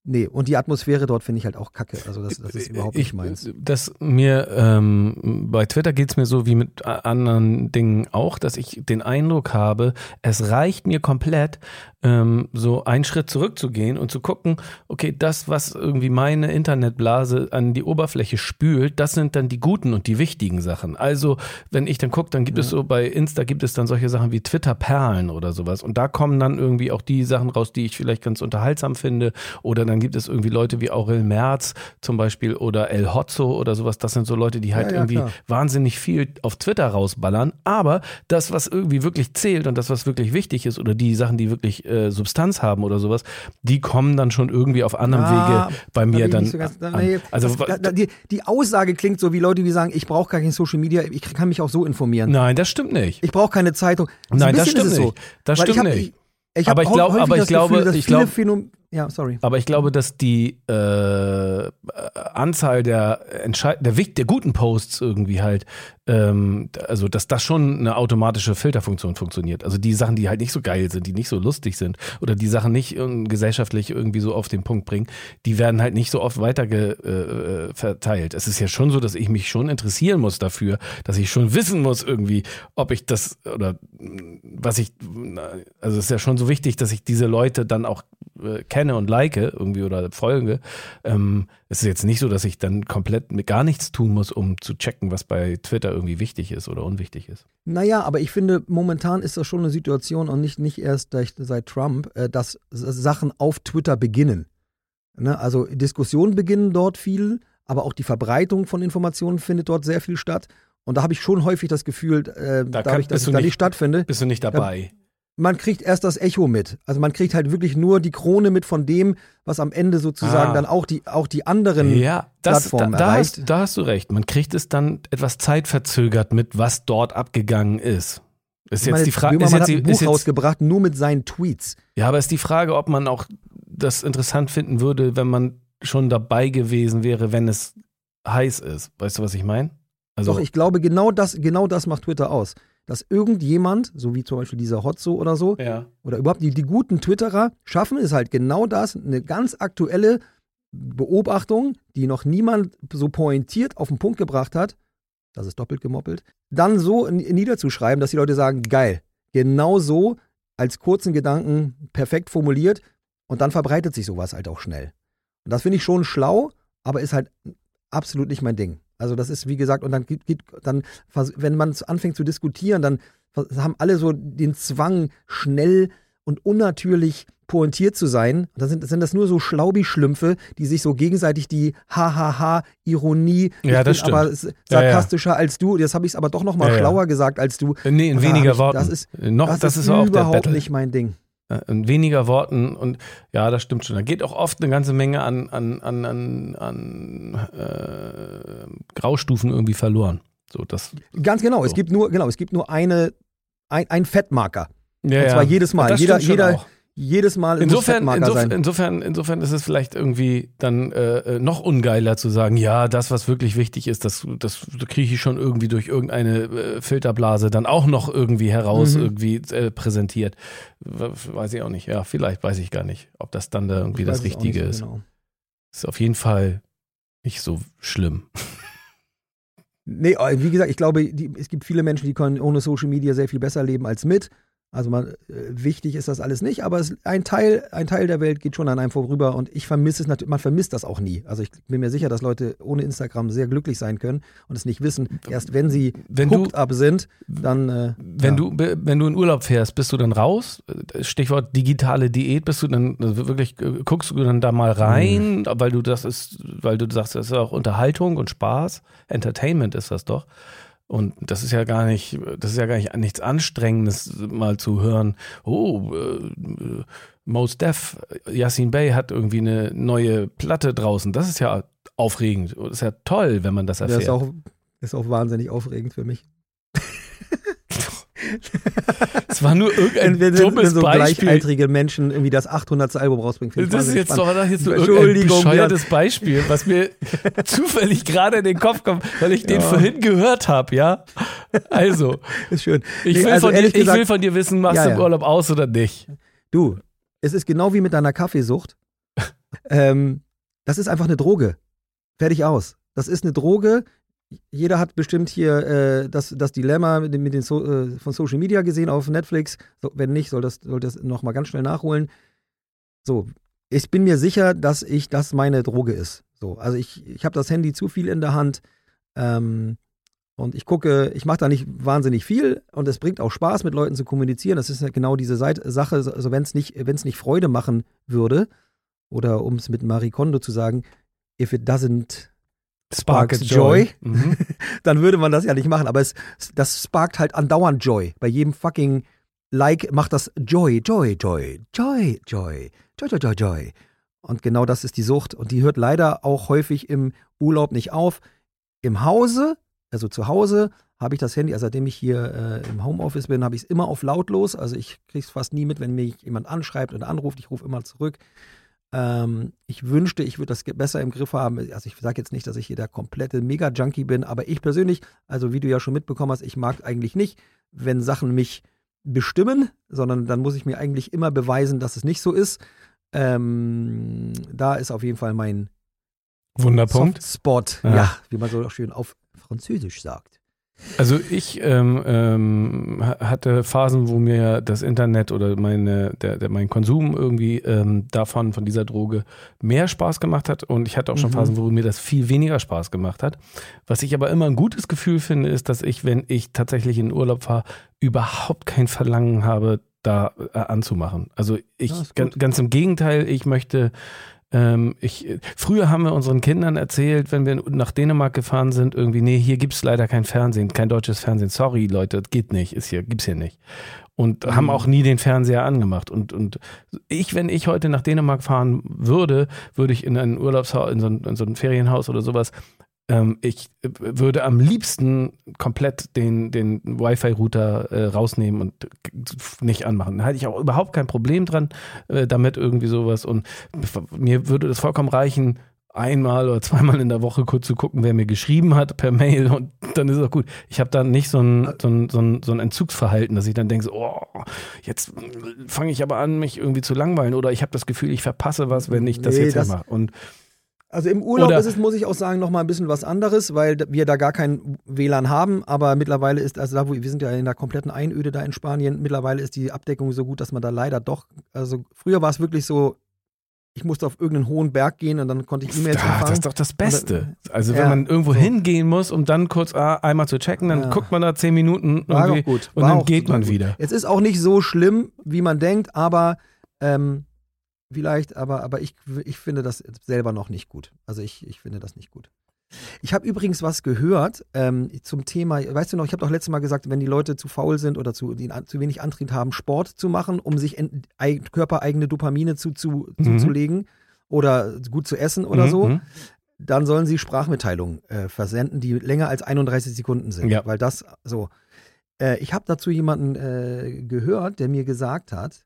Nee, und die Atmosphäre dort finde ich halt auch kacke. Also das, das ist überhaupt nicht meins. Das mir, ähm, bei Twitter geht es mir so wie mit anderen Dingen auch, dass ich den Eindruck habe, es reicht mir komplett, ähm, so einen Schritt zurückzugehen und zu gucken, okay, das, was irgendwie meine Internetblase an die Oberfläche spült, das sind dann die guten und die wichtigen Sachen. Also, wenn ich dann gucke, dann gibt ja. es so bei Insta gibt es dann solche Sachen wie Twitter-Perlen oder sowas. Und da kommen dann irgendwie auch die Sachen raus, die ich vielleicht ganz unterhaltsam finde. Oder dann gibt es irgendwie Leute wie Aurel Merz zum Beispiel oder El Hotzo oder sowas. Das sind so Leute, die halt ja, ja, irgendwie klar. wahnsinnig viel auf Twitter rausballern. Aber das, was irgendwie wirklich zählt und das, was wirklich wichtig ist oder die Sachen, die wirklich äh, Substanz haben oder sowas, die kommen dann schon irgendwie auf anderem ja, Wege bei mir dann. So ganz, nee, also das, die, die, Aussage klingt so wie Leute, die sagen, ich brauche gar kein Social Media, ich kann mich auch so informieren. Nein, das stimmt nicht. Ich brauche keine Zeitung. Nein, das stimmt nicht. So. Das stimmt nicht. Ich, ich aber ich, glaub, aber ich glaube, Gefühl, ich glaube, ja, sorry. Aber ich glaube, dass die äh, Anzahl der der, der guten Posts irgendwie halt, ähm, also dass das schon eine automatische Filterfunktion funktioniert. Also die Sachen, die halt nicht so geil sind, die nicht so lustig sind oder die Sachen nicht gesellschaftlich irgendwie so auf den Punkt bringen, die werden halt nicht so oft weiter äh, verteilt. Es ist ja schon so, dass ich mich schon interessieren muss dafür, dass ich schon wissen muss irgendwie, ob ich das oder was ich, also es ist ja schon so wichtig, dass ich diese Leute dann auch äh, kenne und like irgendwie oder folge, ähm, es ist jetzt nicht so, dass ich dann komplett mit gar nichts tun muss, um zu checken, was bei Twitter irgendwie wichtig ist oder unwichtig ist. Naja, aber ich finde, momentan ist das schon eine Situation und nicht, nicht erst seit Trump, äh, dass Sachen auf Twitter beginnen. Ne? Also Diskussionen beginnen dort viel, aber auch die Verbreitung von Informationen findet dort sehr viel statt. Und da habe ich schon häufig das Gefühl, äh, da dadurch, dass ich da nicht stattfinde. Bist du nicht dabei? Man kriegt erst das Echo mit. Also man kriegt halt wirklich nur die Krone mit von dem, was am Ende sozusagen ah. dann auch die, auch die anderen ja, das, Plattformen da, da erreicht. Hast, da hast du recht. Man kriegt es dann etwas zeitverzögert mit, was dort abgegangen ist. Ist jetzt die Frage. Ist jetzt, hat ein Buch jetzt, rausgebracht, nur mit seinen Tweets. Ja, aber ist die Frage, ob man auch das interessant finden würde, wenn man schon dabei gewesen wäre, wenn es heiß ist. Weißt du, was ich meine? Also Doch, ich glaube, genau das, genau das macht Twitter aus dass irgendjemand, so wie zum Beispiel dieser Hotzo oder so, ja. oder überhaupt die, die guten Twitterer, schaffen es halt genau das, eine ganz aktuelle Beobachtung, die noch niemand so pointiert auf den Punkt gebracht hat, das ist doppelt gemoppelt, dann so niederzuschreiben, dass die Leute sagen, geil, genau so als kurzen Gedanken perfekt formuliert und dann verbreitet sich sowas halt auch schnell. Und das finde ich schon schlau, aber ist halt absolut nicht mein Ding. Also das ist, wie gesagt, und dann geht, dann, wenn man anfängt zu diskutieren, dann haben alle so den Zwang, schnell und unnatürlich pointiert zu sein. Dann sind, sind das nur so Schlaubi-Schlümpfe, die sich so gegenseitig die Hahaha-Ironie, ja, das stimmt. aber sarkastischer ja, ja. als du, jetzt habe ich es aber doch noch mal schlauer gesagt als du. Nee, in weniger Worten. Das ist, noch, das, das ist, ist überhaupt nicht mein Ding. Äh, in weniger Worten und ja, das stimmt schon. Da geht auch oft eine ganze Menge an, an, an, an, an äh, Graustufen irgendwie verloren. So, das, Ganz genau. So. Es gibt nur, genau, es gibt nur eine, ein, ein Fettmarker. Ja, und zwar ja. jedes Mal. Jeder, jeder, auch jedes Mal insofern, insofern, insofern, insofern ist es vielleicht irgendwie dann äh, äh, noch ungeiler zu sagen, ja, das, was wirklich wichtig ist, das, das kriege ich schon irgendwie durch irgendeine äh, Filterblase dann auch noch irgendwie heraus mhm. irgendwie äh, präsentiert. Weiß ich auch nicht. Ja, vielleicht weiß ich gar nicht, ob das dann da irgendwie das Richtige ist. Genau. Ist auf jeden Fall nicht so schlimm. [laughs] Nee, äh, wie gesagt, ich glaube, die, es gibt viele Menschen, die können ohne Social Media sehr viel besser leben als mit. Also man, äh, wichtig ist das alles nicht, aber es, ein, Teil, ein Teil der Welt geht schon an einem vorüber und ich vermisse es natürlich, man vermisst das auch nie. Also ich bin mir sicher, dass Leute ohne Instagram sehr glücklich sein können und es nicht wissen. Erst wenn sie Wenn hooked du- up sind, dann äh, Wenn ja. du wenn du in Urlaub fährst, bist du dann raus? Stichwort digitale Diät, bist du dann also wirklich äh, guckst du dann da mal rein, Mhm. weil du das ist, weil du sagst, das ist auch Unterhaltung und Spaß, Entertainment ist das doch. Und das ist ja gar nicht, das ist ja gar nicht nichts Anstrengendes, mal zu hören. Oh, äh, Mos Def, Yassin Bey hat irgendwie eine neue Platte draußen. Das ist ja aufregend. Das ist ja toll, wenn man das das erfährt. ist auch, ist auch wahnsinnig aufregend für mich. [laughs] Es war nur irgendein wenn, wenn, wenn dummes so Beispiel. gleichaltrige Menschen irgendwie das 800. Album rausbringen. finde ich Das ist jetzt spannend. doch jetzt nur irgendein bescheuertes Beispiel, was mir [laughs] zufällig gerade in den Kopf kommt, weil ich den Ja. vorhin gehört habe, ja? Also, Ist schön. ich, Nee, will, also von dir, ehrlich ich gesagt, will von dir wissen, machst Ja, du im ja. Urlaub aus oder nicht? Du, es ist genau wie mit deiner Kaffeesucht. [laughs] ähm, das ist einfach eine Droge. Fertig aus. Das ist eine Droge. Jeder hat bestimmt hier äh, das, das Dilemma mit, mit den so, äh, von Social Media gesehen auf Netflix. So, wenn nicht, soll das, soll das nochmal ganz schnell nachholen. So, ich bin mir sicher, dass ich das meine Droge ist. So, also ich, ich habe das Handy zu viel in der Hand. Ähm, und ich gucke, ich mache da nicht wahnsinnig viel und es bringt auch Spaß, mit Leuten zu kommunizieren. Das ist ja genau diese Seit Sache, also wenn es nicht, wenn's nicht Freude machen würde, oder um es mit Marie Kondo zu sagen, if it doesn't Sparks Joy. [laughs] Mhm. dann würde man das ja nicht machen. Aber es, das sparkt halt andauernd Joy. Bei jedem fucking Like macht das Joy, Joy, Joy, Joy, Joy, Joy, Joy, Joy, Joy. Und genau das ist die Sucht. Und die hört leider auch häufig im Urlaub nicht auf. Im Hause, also zu Hause, habe ich das Handy, also seitdem ich hier äh, im Homeoffice bin, habe ich es immer auf lautlos. Also ich kriege es fast nie mit, wenn mich jemand anschreibt und anruft. Ich rufe immer zurück. Ähm, ich wünschte, ich würde das besser im Griff haben. Also ich sage jetzt nicht, dass ich hier der komplette Mega-Junkie bin, aber ich persönlich, also wie du ja schon mitbekommen hast, ich mag eigentlich nicht, wenn Sachen mich bestimmen, sondern dann muss ich mir eigentlich immer beweisen, dass es nicht so ist. Ähm, da ist auf jeden Fall mein Wunderpunkt. Softspot, Ja. ja. wie man so schön auf Französisch sagt. Also ich ähm, ähm, ha- hatte Phasen, wo mir das Internet oder meine, der, der, mein Konsum irgendwie ähm, davon, von dieser Droge mehr Spaß gemacht hat und ich hatte auch schon Mhm. Phasen, wo mir das viel weniger Spaß gemacht hat. Was ich aber immer ein gutes Gefühl finde, ist, dass ich, wenn ich tatsächlich in Urlaub fahre, überhaupt kein Verlangen habe, da äh, anzumachen. Also ich, Ja, ist gan- gut. ganz im Gegenteil, ich möchte ähm, ich, früher haben wir unseren Kindern erzählt, wenn wir nach Dänemark gefahren sind, irgendwie, nee, hier gibt's leider kein Fernsehen, kein deutsches Fernsehen. Sorry, Leute, das geht nicht, ist hier, gibt's hier nicht. Und haben auch nie den Fernseher angemacht. Und, und ich, wenn ich heute nach Dänemark fahren würde, würde ich in ein Urlaubshaus, in so ein, in so ein Ferienhaus oder sowas, ähm, ich äh, würde am liebsten komplett den, den Wi-Fi-Router äh, rausnehmen und nicht anmachen. Da hatte ich auch überhaupt kein Problem dran, äh, damit irgendwie sowas. Und mir würde das vollkommen reichen, einmal oder zweimal in der Woche kurz zu gucken, wer mir geschrieben hat per Mail und dann ist es auch gut. Ich habe da nicht so ein, so, ein, so, ein, so ein Entzugsverhalten, dass ich dann denke, so, oh, jetzt fange ich aber an, mich irgendwie zu langweilen oder ich habe das Gefühl, ich verpasse was, wenn ich das Nee, jetzt das- mache. Und Also im Urlaub Oder- ist es, muss ich auch sagen, nochmal ein bisschen was anderes, weil wir da gar kein WLAN haben, aber mittlerweile ist, also da, wo wir sind ja in der kompletten Einöde da in Spanien, mittlerweile ist die Abdeckung so gut, dass man da leider doch, also früher war es wirklich so, ich musste auf irgendeinen hohen Berg gehen und dann konnte ich E-Mails Ah, empfangen. das ist doch das Beste. Also wenn Ja, man irgendwo so. hingehen muss, um dann kurz ah, einmal zu checken, dann Ja. guckt man da zehn Minuten War irgendwie gut. und War dann auch geht man gut. wieder. Es ist auch nicht so schlimm, wie man denkt, aber ähm, vielleicht, aber, aber ich, ich finde das selber noch nicht gut. Also ich, ich finde das nicht gut. Ich habe übrigens was gehört ähm, zum Thema, weißt du noch, ich habe doch letztes Mal gesagt, wenn die Leute zu faul sind oder zu, die, zu wenig Antrieb haben, Sport zu machen, um sich en, ei, körpereigene Dopamine zu, zu, Mhm. zuzulegen oder gut zu essen oder Mhm, so, mhm. dann sollen sie Sprachmitteilungen äh, versenden, die länger als 31 Sekunden sind. Ja. Weil das so. Äh, ich habe dazu jemanden äh, gehört, der mir gesagt hat,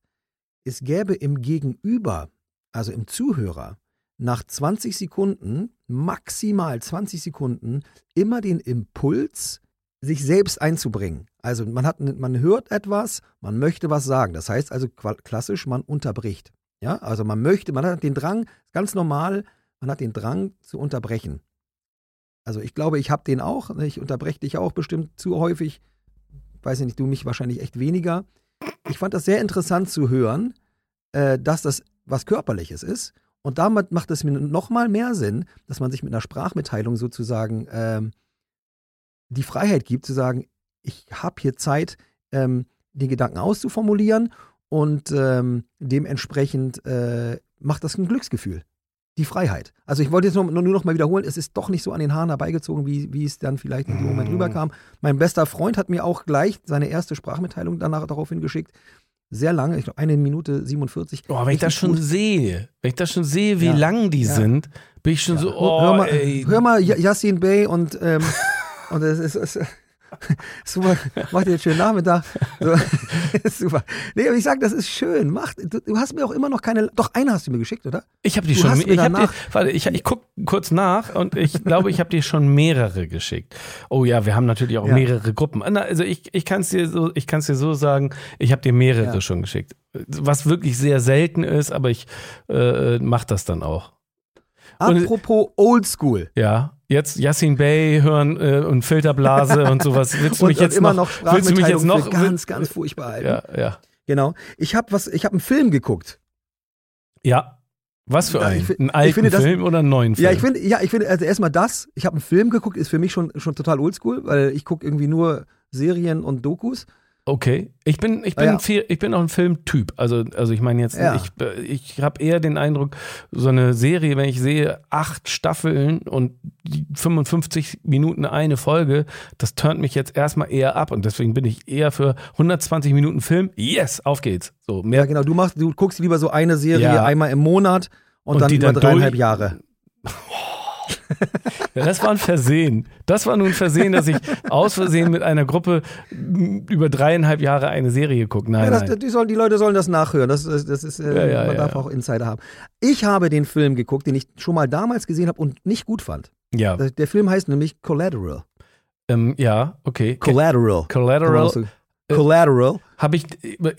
es gäbe im Gegenüber, also im Zuhörer, nach 20 Sekunden, maximal 20 Sekunden, immer den Impuls, sich selbst einzubringen. Also man hat, man hört etwas, man möchte was sagen. Das heißt also klassisch, man unterbricht. Ja, also man möchte, man hat den Drang, ganz normal, man hat den Drang zu unterbrechen. Also ich glaube, ich habe den auch. Ich unterbreche dich auch bestimmt zu häufig. Weiß ich nicht, du mich wahrscheinlich echt weniger. Ich fand das sehr interessant zu hören, äh, dass das was Körperliches ist. Und damit macht es mir nochmal mehr Sinn, dass man sich mit einer Sprachmitteilung sozusagen ähm, die Freiheit gibt, zu sagen, ich habe hier Zeit, ähm, den Gedanken auszuformulieren und ähm, dementsprechend äh, macht das ein Glücksgefühl. Die Freiheit. Also ich wollte jetzt nur, nur noch mal wiederholen, es ist doch nicht so an den Haaren herbeigezogen, wie, wie es dann vielleicht in dem Moment Mm. rüberkam. Mein bester Freund hat mir auch gleich seine erste Sprachmitteilung danach daraufhin geschickt. Sehr lange, ich glaube eine Minute 47. Oh, wenn ich das schon gut. sehe, wenn ich das schon sehe, wie Ja. lang die Ja. sind, bin ich schon so, oh, hör, mal, ey. hör mal Yassin Bey und, ähm, [laughs] und es ist [laughs] super, macht dir einen schönen Nachmittag. So, [laughs] super. Nee, aber ich sag, das ist schön. Mach, du, du hast mir auch immer noch keine, doch eine hast du mir geschickt, oder? Ich habe die Du schon, hast ich habe dir, warte, ich, ich guck kurz nach und ich glaube, ich habe dir schon mehrere geschickt. Oh ja, wir haben natürlich auch Ja. mehrere Gruppen. Also ich, ich kann es dir so, ich dir so sagen, ich habe dir mehrere Ja. schon geschickt. Was wirklich sehr selten ist, aber ich äh, mache das dann auch. Apropos Oldschool. Ja, jetzt Yassin Bey hören äh, und Filterblase [laughs] und sowas. Willst du Und, mich und jetzt immer noch, noch willst du mich jetzt noch ganz, ganz furchtbar halten. ja, ja, Genau. Ich habe was, ich habe einen Film geguckt. ja. Was für einen ich alten finde, das- Film oder einen neuen Film? Ja, ich finde, ja, ich finde, also erstmal das. Ich habe einen Film geguckt, ist für mich schon, schon total oldschool, weil ich gucke irgendwie nur Serien und Dokus. Okay, ich bin, ich bin, ja. viel, ich bin auch ein Filmtyp. Also, also ich meine jetzt, Ja. ich, ich habe eher den Eindruck, so eine Serie, wenn ich sehe, acht Staffeln und die 55 Minuten eine Folge, das turnt mich jetzt erstmal eher ab und deswegen bin ich eher für 120 Minuten Film. Yes, auf geht's. So Ja, mehr. genau. Du machst, du guckst lieber so eine Serie Ja. einmal im Monat und, Und dann die über dreieinhalb durch- Jahre. [laughs] Ja, das war ein Versehen. Das war nun ein Versehen, dass ich aus Versehen mit einer Gruppe m, über dreieinhalb Jahre eine Serie gucke. Nein, Ja, das, nein. die, sollen, die Leute sollen das nachhören. Das, das, das ist, äh, Ja, man darf auch Insider haben. Ich habe den Film geguckt, den ich schon mal damals gesehen habe und nicht gut fand. Ja, Der, der Film heißt nämlich Collateral. ähm, ja, okay. Collateral. Collateral Äh, Collateral. Habe ich,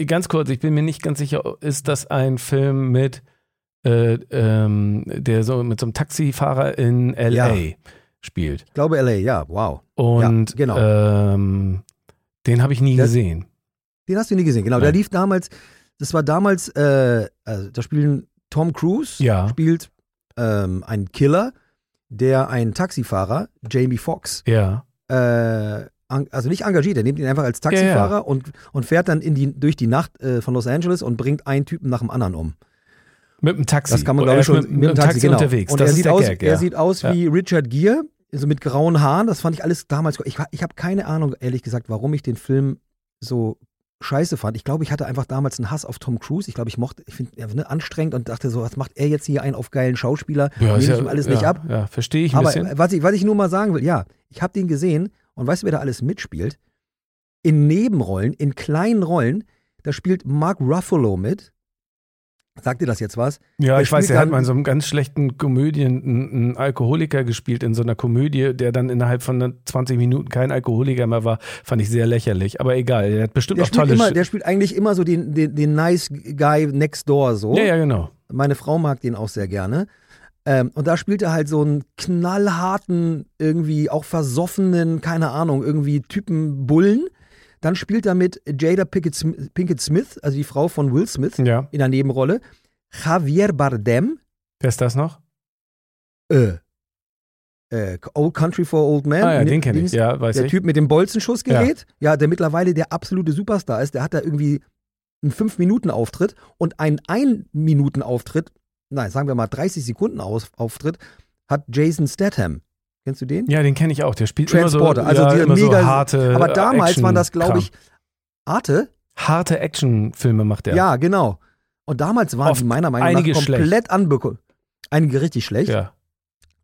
ganz kurz, ich bin mir nicht ganz sicher, ist das ein Film mit, äh, ähm, der so mit so einem Taxifahrer in L.A. Ja. spielt? Ich glaube LA, ja, wow. Und Ja, genau. ähm, den habe ich nie Das- gesehen. Den hast du nie gesehen, genau. Der Nein. lief damals, das war damals, äh, also da spielen Tom Cruise, Ja. spielt ähm, einen Killer, der einen Taxifahrer, Jamie Foxx, Ja. äh, also nicht engagiert, er nimmt ihn einfach als Taxifahrer Ja, Und, und fährt dann in die, durch die Nacht äh, von Los Angeles und bringt einen Typen nach dem anderen um. Mit dem Taxi. Das kann man, er glaube ich, schon mit, mit dem Taxi, genau. unterwegs. Und er sieht der aus, Gag, er ja. sieht aus Ja. wie Richard Gere, so mit grauen Haaren. Das fand ich alles damals. Ich, ich habe keine Ahnung, ehrlich gesagt, warum ich den Film so scheiße fand. Ich glaube, ich hatte einfach damals einen Hass auf Tom Cruise. Ich glaube, ich mochte, ich finde, ne, anstrengend und dachte so, was macht er jetzt hier einen auf geilen Schauspieler? ja, Nehme ich ihm alles ja, nicht ab. Ja, verstehe ich ein Aber bisschen. was ich, was ich nur mal sagen will, ja, ich habe den gesehen und weißt du, wer da alles mitspielt? In Nebenrollen, in kleinen Rollen, da spielt Mark Ruffalo mit. Sagt dir das jetzt was? Ja, der ich weiß, er hat mal in so einem ganz schlechten Komödien einen, Alkoholiker gespielt, in so einer Komödie, der dann innerhalb von 20 Minuten kein Alkoholiker mehr war. Fand ich sehr lächerlich. Aber egal, er hat bestimmt Der auch tolle immer, der spielt eigentlich immer so den, den, den nice guy next door so. Ja, ja, genau. Meine Frau mag den auch sehr gerne. Ähm, und da spielt er halt so einen knallharten, irgendwie auch versoffenen, keine Ahnung, irgendwie Typen Bullen. Dann spielt er mit Jada Pinkett, Pinkett Smith, also die Frau von Will Smith, Ja. in der Nebenrolle. Javier Bardem, Wer ist das noch? äh, äh, Old Country for Old Men. ah ja, den kenne ich. Ja, weiß der ich. Typ mit dem Bolzenschussgerät, ja. der mittlerweile der absolute Superstar ist, der hat da irgendwie einen 5-Minuten-Auftritt und einen 1-Minuten-Auftritt, nein, sagen wir mal 30 Sekunden Auftritt, hat Jason Statham. Kennst du den? Ja, den kenne ich auch. Der spielt Transporter, immer so, also ja, die immer mega- so harte Aber damals Action waren das, glaube ich, Arte. harte Actionfilme macht er. Ja, genau. Und damals waren Oft die meiner Meinung einige nach komplett anbekommen. Einige richtig schlecht. ja.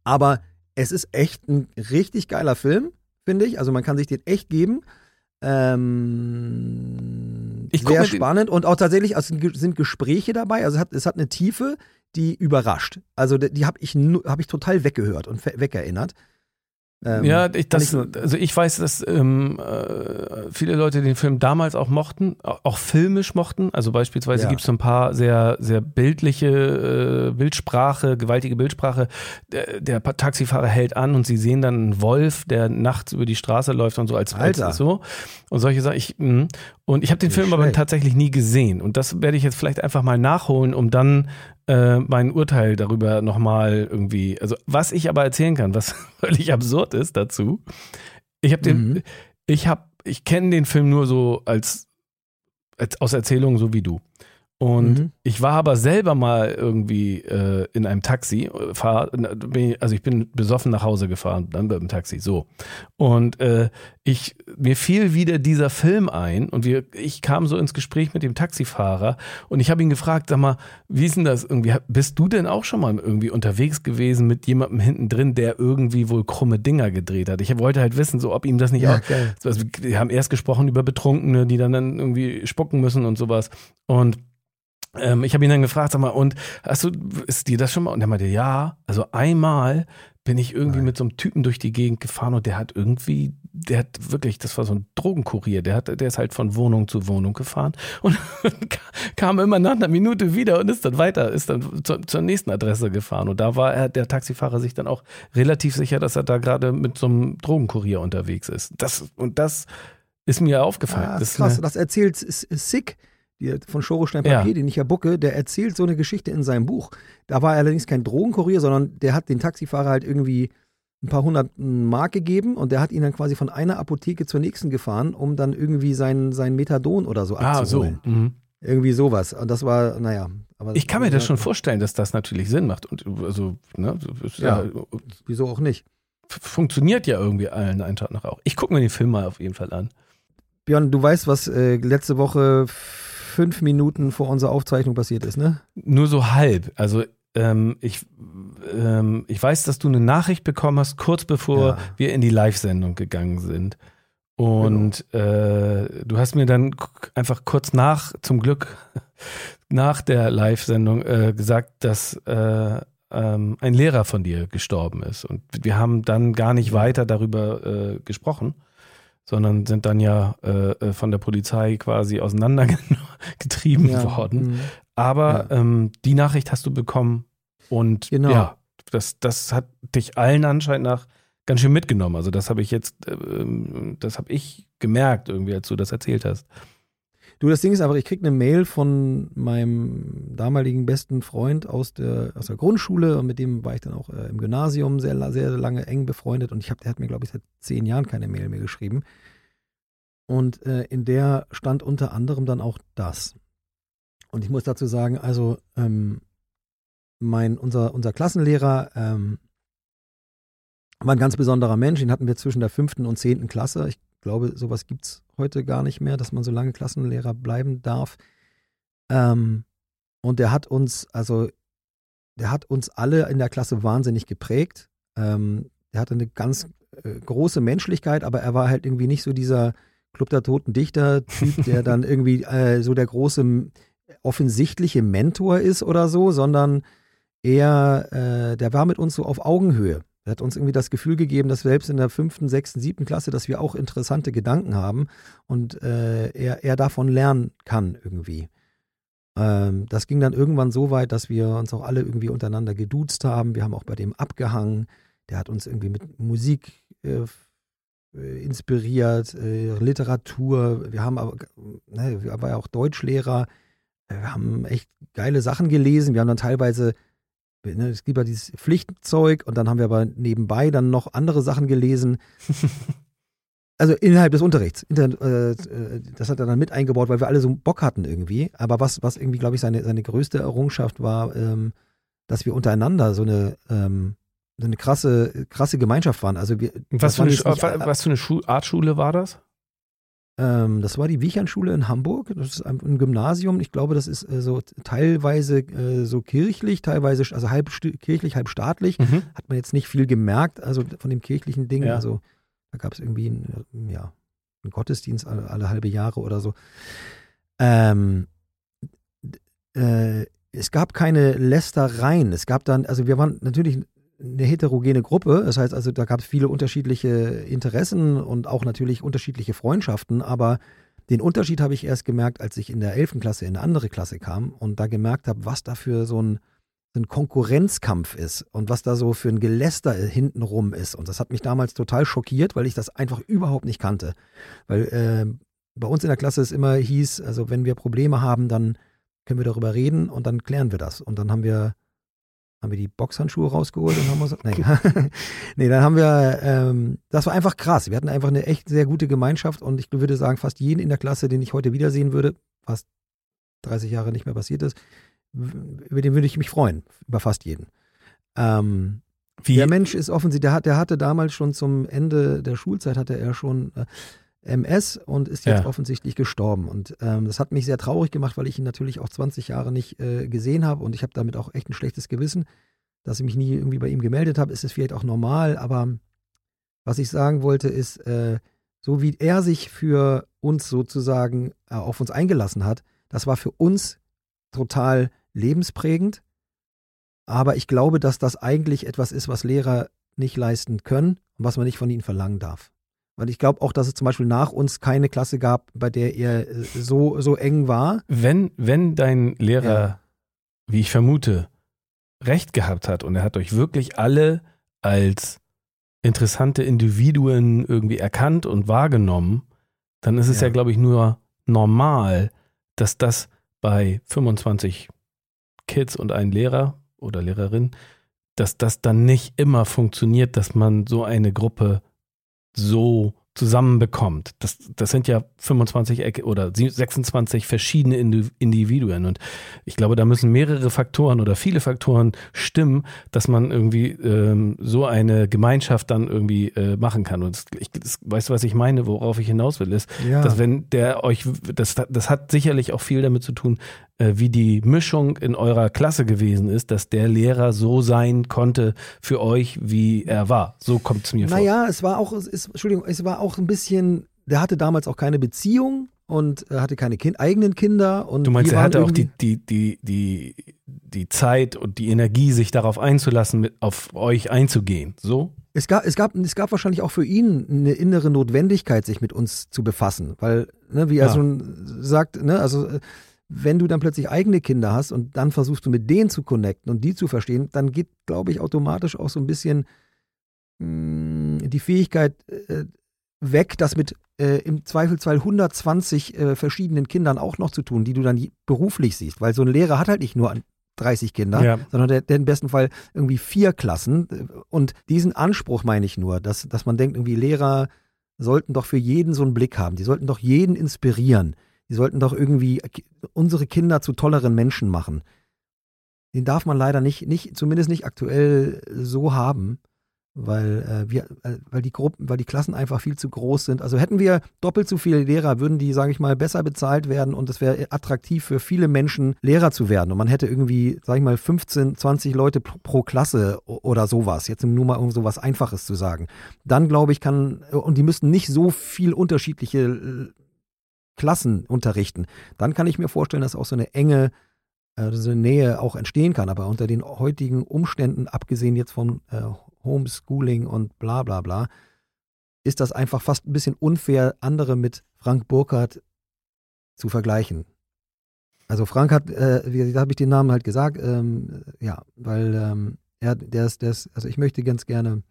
Aber es ist echt ein richtig geiler Film, finde ich. Also man kann sich den echt geben. Ähm, sehr spannend und auch tatsächlich also es sind Gespräche dabei. Also es hat, es hat eine Tiefe, die überrascht. Also die, die habe ich, hab ich total weggehört und wegerinnert. Ähm, ja, ich, das, also ich weiß, dass ähm, äh, viele Leute den Film damals auch mochten, auch, filmisch mochten. Also beispielsweise Ja. gibt es ein paar sehr, sehr bildliche äh, Bildsprache, gewaltige Bildsprache. Der, der Taxifahrer hält an und sie sehen dann einen Wolf, der nachts über die Straße läuft und so als, als Alter. so und solche Sachen. Ich, mh. Und ich habe den Nicht Film aber schlecht. tatsächlich nie gesehen. Und das werde ich jetzt vielleicht einfach mal nachholen, um dann äh, mein Urteil darüber nochmal irgendwie. Also, was ich aber erzählen kann, was [laughs] völlig absurd ist dazu. Ich habe den, Mhm. ich habe, ich kenne den Film nur so als, als aus Erzählungen so wie du. Und Mhm. ich war aber selber mal irgendwie äh, in einem Taxi, äh, fahr, also ich bin besoffen nach Hause gefahren, dann mit dem Taxi, so. Und äh, ich, mir fiel wieder dieser Film ein und wir, ich kam so ins Gespräch mit dem Taxifahrer und ich habe ihn gefragt, sag mal, wie ist denn das irgendwie? Bist du denn auch schon mal irgendwie unterwegs gewesen mit jemandem hinten drin, der irgendwie wohl krumme Dinger gedreht hat? Ich wollte halt wissen, so ob ihm das nicht Ja, auch, also wir haben erst gesprochen über Betrunkene, die dann, dann irgendwie spucken müssen und sowas. Und ähm, ich habe ihn dann gefragt, sag mal, und hast du, ist dir das schon mal? Und er meinte, ja, also einmal bin ich irgendwie Nein. mit so einem Typen durch die Gegend gefahren und der hat irgendwie, der hat wirklich, das war so ein Drogenkurier, der hat, der ist halt von Wohnung zu Wohnung gefahren und [laughs] kam immer nach einer Minute wieder und ist dann weiter, ist dann zur, zur nächsten Adresse gefahren. Und da war er, der Taxifahrer sich dann auch relativ sicher, dass er da gerade mit so einem Drogenkurier unterwegs ist. Das, und das ist mir aufgefallen. Ah, das ist krass, das erzählt Sick die, von Schorostein Ja. Papier, den ich ja bucke, der erzählt so eine Geschichte in seinem Buch. Da war er allerdings kein Drogenkurier, sondern der hat den Taxifahrer halt irgendwie ein paar hundert Mark gegeben und der hat ihn dann quasi von einer Apotheke zur nächsten gefahren, um dann irgendwie sein, sein Methadon oder so ah, so. abzuholen. Mhm. Irgendwie sowas. Und das war, naja. Ich kann mir das schon vorstellen, dass das natürlich Sinn macht. Und also, ne, ja. Ja. Wieso auch nicht? funktioniert ja irgendwie allen einen Tag nach auch. Ich gucke mir den Film mal auf jeden Fall an. Björn, du weißt, was äh, letzte Woche fünf Minuten vor unserer Aufzeichnung passiert ist, ne? Nur so halb. Also ähm, ich, ähm, ich weiß, dass du eine Nachricht bekommen hast, kurz bevor Ja. wir in die Live-Sendung gegangen sind. Und äh, du hast mir dann einfach kurz nach, zum Glück, nach der Live-Sendung äh, gesagt, dass äh, ähm, ein Lehrer von dir gestorben ist. Und wir haben dann gar nicht weiter darüber äh, gesprochen, sondern sind dann ja äh, äh, von der Polizei quasi auseinandergetrieben [laughs] worden. mhm. Aber ähm, die Nachricht hast du bekommen und Genau. ja, das, das hat dich allen anscheinend nach ganz schön mitgenommen. Also das habe ich jetzt, ähm, das habe ich gemerkt irgendwie, als du das erzählt hast. Du, das Ding ist einfach, ich krieg eine Mail von meinem damaligen besten Freund aus der, aus der Grundschule und mit dem war ich dann auch äh, im Gymnasium sehr, sehr lange eng befreundet und ich hab, der hat mir, glaube ich, seit zehn Jahren keine Mail mehr geschrieben. Und äh, in der stand unter anderem dann auch das. Und ich muss dazu sagen, also ähm, mein, unser, unser Klassenlehrer ähm, war ein ganz besonderer Mensch, den hatten wir zwischen der fünften und zehnten Klasse. Ich glaube, sowas gibt es heute gar nicht mehr, dass man so lange Klassenlehrer bleiben darf. Ähm, und der hat uns, also, der hat uns alle in der Klasse wahnsinnig geprägt. Ähm, der hatte eine ganz äh, große Menschlichkeit, aber er war halt irgendwie nicht so dieser Club der Toten Dichter-Typ, [laughs] der dann irgendwie äh, so der große, offensichtliche Mentor ist oder so, sondern eher, äh, der war mit uns so auf Augenhöhe. Er hat uns irgendwie das Gefühl gegeben, dass selbst in der fünften, sechsten, siebten Klasse, dass wir auch interessante Gedanken haben und äh, er, er davon lernen kann irgendwie. Ähm, das ging dann irgendwann so weit, dass wir uns auch alle irgendwie untereinander geduzt haben. Wir haben auch bei dem abgehangen. Der hat uns irgendwie mit Musik äh, äh, inspiriert, äh, Literatur. Wir haben aber, ne, er war ja auch Deutschlehrer. Wir haben echt geile Sachen gelesen. Wir haben dann teilweise Ne, es gibt ja dieses Pflichtzeug und dann haben wir aber nebenbei dann noch andere Sachen gelesen. [laughs] Also innerhalb des Unterrichts. Äh, äh, das hat er dann mit eingebaut, weil wir alle so Bock hatten irgendwie. Aber was, was irgendwie, glaube ich, seine, seine größte Errungenschaft war, ähm, dass wir untereinander so eine, ähm, so eine krasse, krasse Gemeinschaft waren. Also wir, Was für, eine, nicht- wa- was für eine Schu Artschule war das? Ähm, das war die Wiechernschule in Hamburg. Das ist ein, Gymnasium. Ich glaube, das ist äh, so teilweise äh, so kirchlich, teilweise also halb kirchlich, halb staatlich. Mhm. Hat man jetzt nicht viel gemerkt, also von dem kirchlichen Ding. Ja. Also da gab es irgendwie einen, ja, einen Gottesdienst alle, alle halbe Jahre oder so. Ähm, äh, es gab keine Lästereien. Es gab dann, also wir waren natürlich eine heterogene Gruppe. Das heißt also, da gab es viele unterschiedliche Interessen und auch natürlich unterschiedliche Freundschaften. Aber den Unterschied habe ich erst gemerkt, als ich in der 11. Klasse in eine andere Klasse kam und da gemerkt habe, was da für so ein, ein Konkurrenzkampf ist und was da so für ein Geläster hintenrum ist. Und das hat mich damals total schockiert, weil ich das einfach überhaupt nicht kannte. Weil äh, bei uns in der Klasse es immer hieß, also wenn wir Probleme haben, dann können wir darüber reden und dann klären wir das. Und dann haben wir, haben wir die Boxhandschuhe rausgeholt und haben uns, [laughs] nee, [laughs] nee, dann haben wir, ähm, das war einfach krass. Wir hatten einfach eine echt sehr gute Gemeinschaft und ich würde sagen, fast jeden in der Klasse, den ich heute wiedersehen würde, fast 30 Jahre nicht mehr passiert ist, über den würde ich mich freuen, über fast jeden. Ähm, der Mensch ist offensichtlich, der, hat, der hatte damals schon zum Ende der Schulzeit, hatte er schon äh, MS und ist jetzt Ja. offensichtlich gestorben. Und ähm, das hat mich sehr traurig gemacht, weil ich ihn natürlich auch 20 Jahre nicht äh, gesehen habe und ich habe damit auch echt ein schlechtes Gewissen, dass ich mich nie irgendwie bei ihm gemeldet habe. Ist es vielleicht auch normal, aber was ich sagen wollte ist, äh, so wie er sich für uns sozusagen äh, auf uns eingelassen hat, das war für uns total lebensprägend. Aber ich glaube, dass das eigentlich etwas ist, was Lehrer nicht leisten können und was man nicht von ihnen verlangen darf. Weil ich glaube auch, dass es zum Beispiel nach uns keine Klasse gab, bei der er äh, so, so eng war. wenn, wenn dein Lehrer, Ja. wie ich vermute, recht gehabt hat und er hat euch wirklich alle als interessante Individuen irgendwie erkannt und wahrgenommen, dann ist es ja, Ja. glaube ich, nur normal, dass das bei 25 Kids und ein Lehrer oder Lehrerin, dass das dann nicht immer funktioniert, dass man so eine Gruppe so zusammenbekommt. Das, das sind ja 25 Ecke- oder 26 verschiedene Indi- Individuen. Und ich glaube, da müssen mehrere Faktoren oder viele Faktoren stimmen, dass man irgendwie ähm, so eine Gemeinschaft dann irgendwie äh, machen kann. Und ich, das, weißt du, was ich meine, worauf ich hinaus will, ist, Ja. dass wenn der euch, das, das hat sicherlich auch viel damit zu tun, wie die Mischung in eurer Klasse gewesen ist, dass der Lehrer so sein konnte für euch, wie er war. So kommt es mir vor. Naja, es war auch, es ist, Entschuldigung, es war auch ein bisschen, der hatte damals auch keine Beziehung und er hatte keine kind, eigenen Kinder. Und Du meinst, er hatte auch die, die, die, die, die Zeit und die Energie, sich darauf einzulassen, mit, auf euch einzugehen. So? Es gab, es, gab, es gab wahrscheinlich auch für ihn eine innere Notwendigkeit, sich mit uns zu befassen. Weil, ne, wie er Ja. schon sagt, ne, also äh, wenn du dann plötzlich eigene Kinder hast und dann versuchst du mit denen zu connecten und die zu verstehen, dann geht, glaube ich, automatisch auch so ein bisschen mh, die Fähigkeit äh, weg, das mit äh, im Zweifelsfall 120 äh, verschiedenen Kindern auch noch zu tun, die du dann beruflich siehst. Weil so ein Lehrer hat halt nicht nur 30 Kinder, Ja. sondern der, der im besten Fall irgendwie vier Klassen. Und diesen Anspruch meine ich nur, dass, dass man denkt, irgendwie Lehrer sollten doch für jeden so einen Blick haben. Die sollten doch jeden inspirieren. Die sollten doch irgendwie ki- unsere Kinder zu tolleren Menschen machen. Den darf man leider nicht, nicht zumindest nicht aktuell so haben, weil äh, wir, äh, weil die Gruppen, weil die Klassen einfach viel zu groß sind. Also hätten wir doppelt so viele Lehrer, würden die, sage ich mal, besser bezahlt werden und es wäre attraktiv für viele Menschen, Lehrer zu werden. Und man hätte irgendwie, sage ich mal, 15, 20 Leute pro, pro Klasse oder sowas. Jetzt nur mal um sowas Einfaches zu sagen. Dann glaube ich, kann, und die müssten nicht so viel unterschiedliche äh, Klassen unterrichten. Dann kann ich mir vorstellen, dass auch so eine enge äh, eine Nähe auch entstehen kann. Aber unter den heutigen Umständen, abgesehen jetzt von äh, Homeschooling und bla bla bla, ist das einfach fast ein bisschen unfair, andere mit Frank Burkhardt zu vergleichen. Also Frank hat, äh, wie habe ich den Namen halt gesagt, ähm, ja, weil ähm, er, der ist, der ist, also ich möchte ganz gerne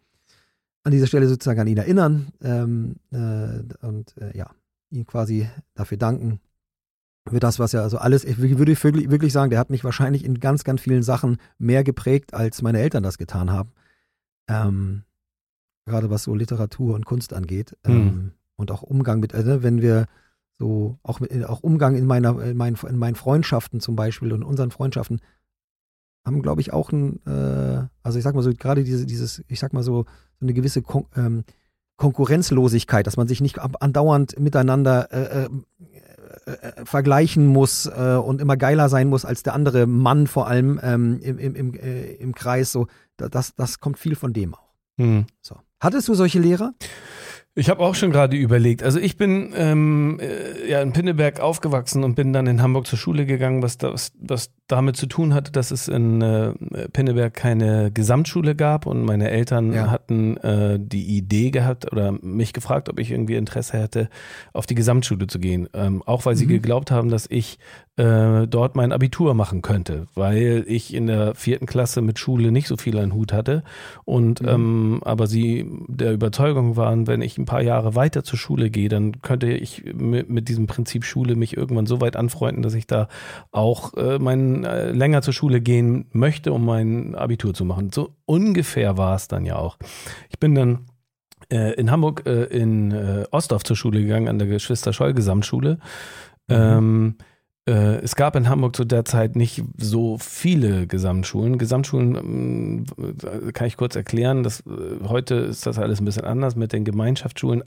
an dieser Stelle sozusagen an ihn erinnern ähm, äh, und äh, ja, ihn quasi dafür danken, für das, was er, also alles, ich würde wirklich, sagen, der hat mich wahrscheinlich in ganz, ganz vielen Sachen mehr geprägt, als meine Eltern das getan haben. Ähm, gerade was so Literatur und Kunst angeht. Hm. Ähm, und auch Umgang mit, also wenn wir so, auch, mit, auch Umgang in meiner, in meinen, in meinen Freundschaften zum Beispiel und unseren Freundschaften haben, glaube ich, auch ein, äh, also ich sag mal so, gerade diese, dieses, ich sag mal so, so eine gewisse Kon ähm, Konkurrenzlosigkeit, dass man sich nicht andauernd miteinander äh, äh, äh, vergleichen muss äh, und immer geiler sein muss als der andere Mann vor allem ähm, im, im, im, äh, im Kreis. So, da- das, das kommt viel von dem auch. Hm. So. Hattest du solche Lehrer? Ich habe auch schon gerade überlegt. Also ich bin ähm, äh, ja in Pinneberg aufgewachsen und bin dann in Hamburg zur Schule gegangen, was, das, was damit zu tun hatte, dass es in äh, Pinneberg keine Gesamtschule gab und meine Eltern Ja. hatten äh, die Idee gehabt oder mich gefragt, ob ich irgendwie Interesse hätte, auf die Gesamtschule zu gehen. Ähm, auch weil sie Mhm. geglaubt haben, dass ich äh, dort mein Abitur machen könnte, weil ich in der vierten Klasse mit Schule nicht so viel an Hut hatte und Mhm. ähm, aber sie der Überzeugung waren, wenn ich ein paar Jahre weiter zur Schule gehe, dann könnte ich mit, mit diesem Prinzip Schule mich irgendwann so weit anfreunden, dass ich da auch äh, mein, äh, länger zur Schule gehen möchte, um mein Abitur zu machen. So ungefähr war es dann ja auch. Ich bin dann äh, in Hamburg äh, in äh, Ostdorf zur Schule gegangen, an der Geschwister Scholl Gesamtschule. Ähm, äh, es gab in Hamburg zu der Zeit nicht so viele Gesamtschulen. Gesamtschulen ähm, äh, kann ich kurz erklären. Das, äh, heute ist das alles ein bisschen anders mit den Gemeinschaftsschulen.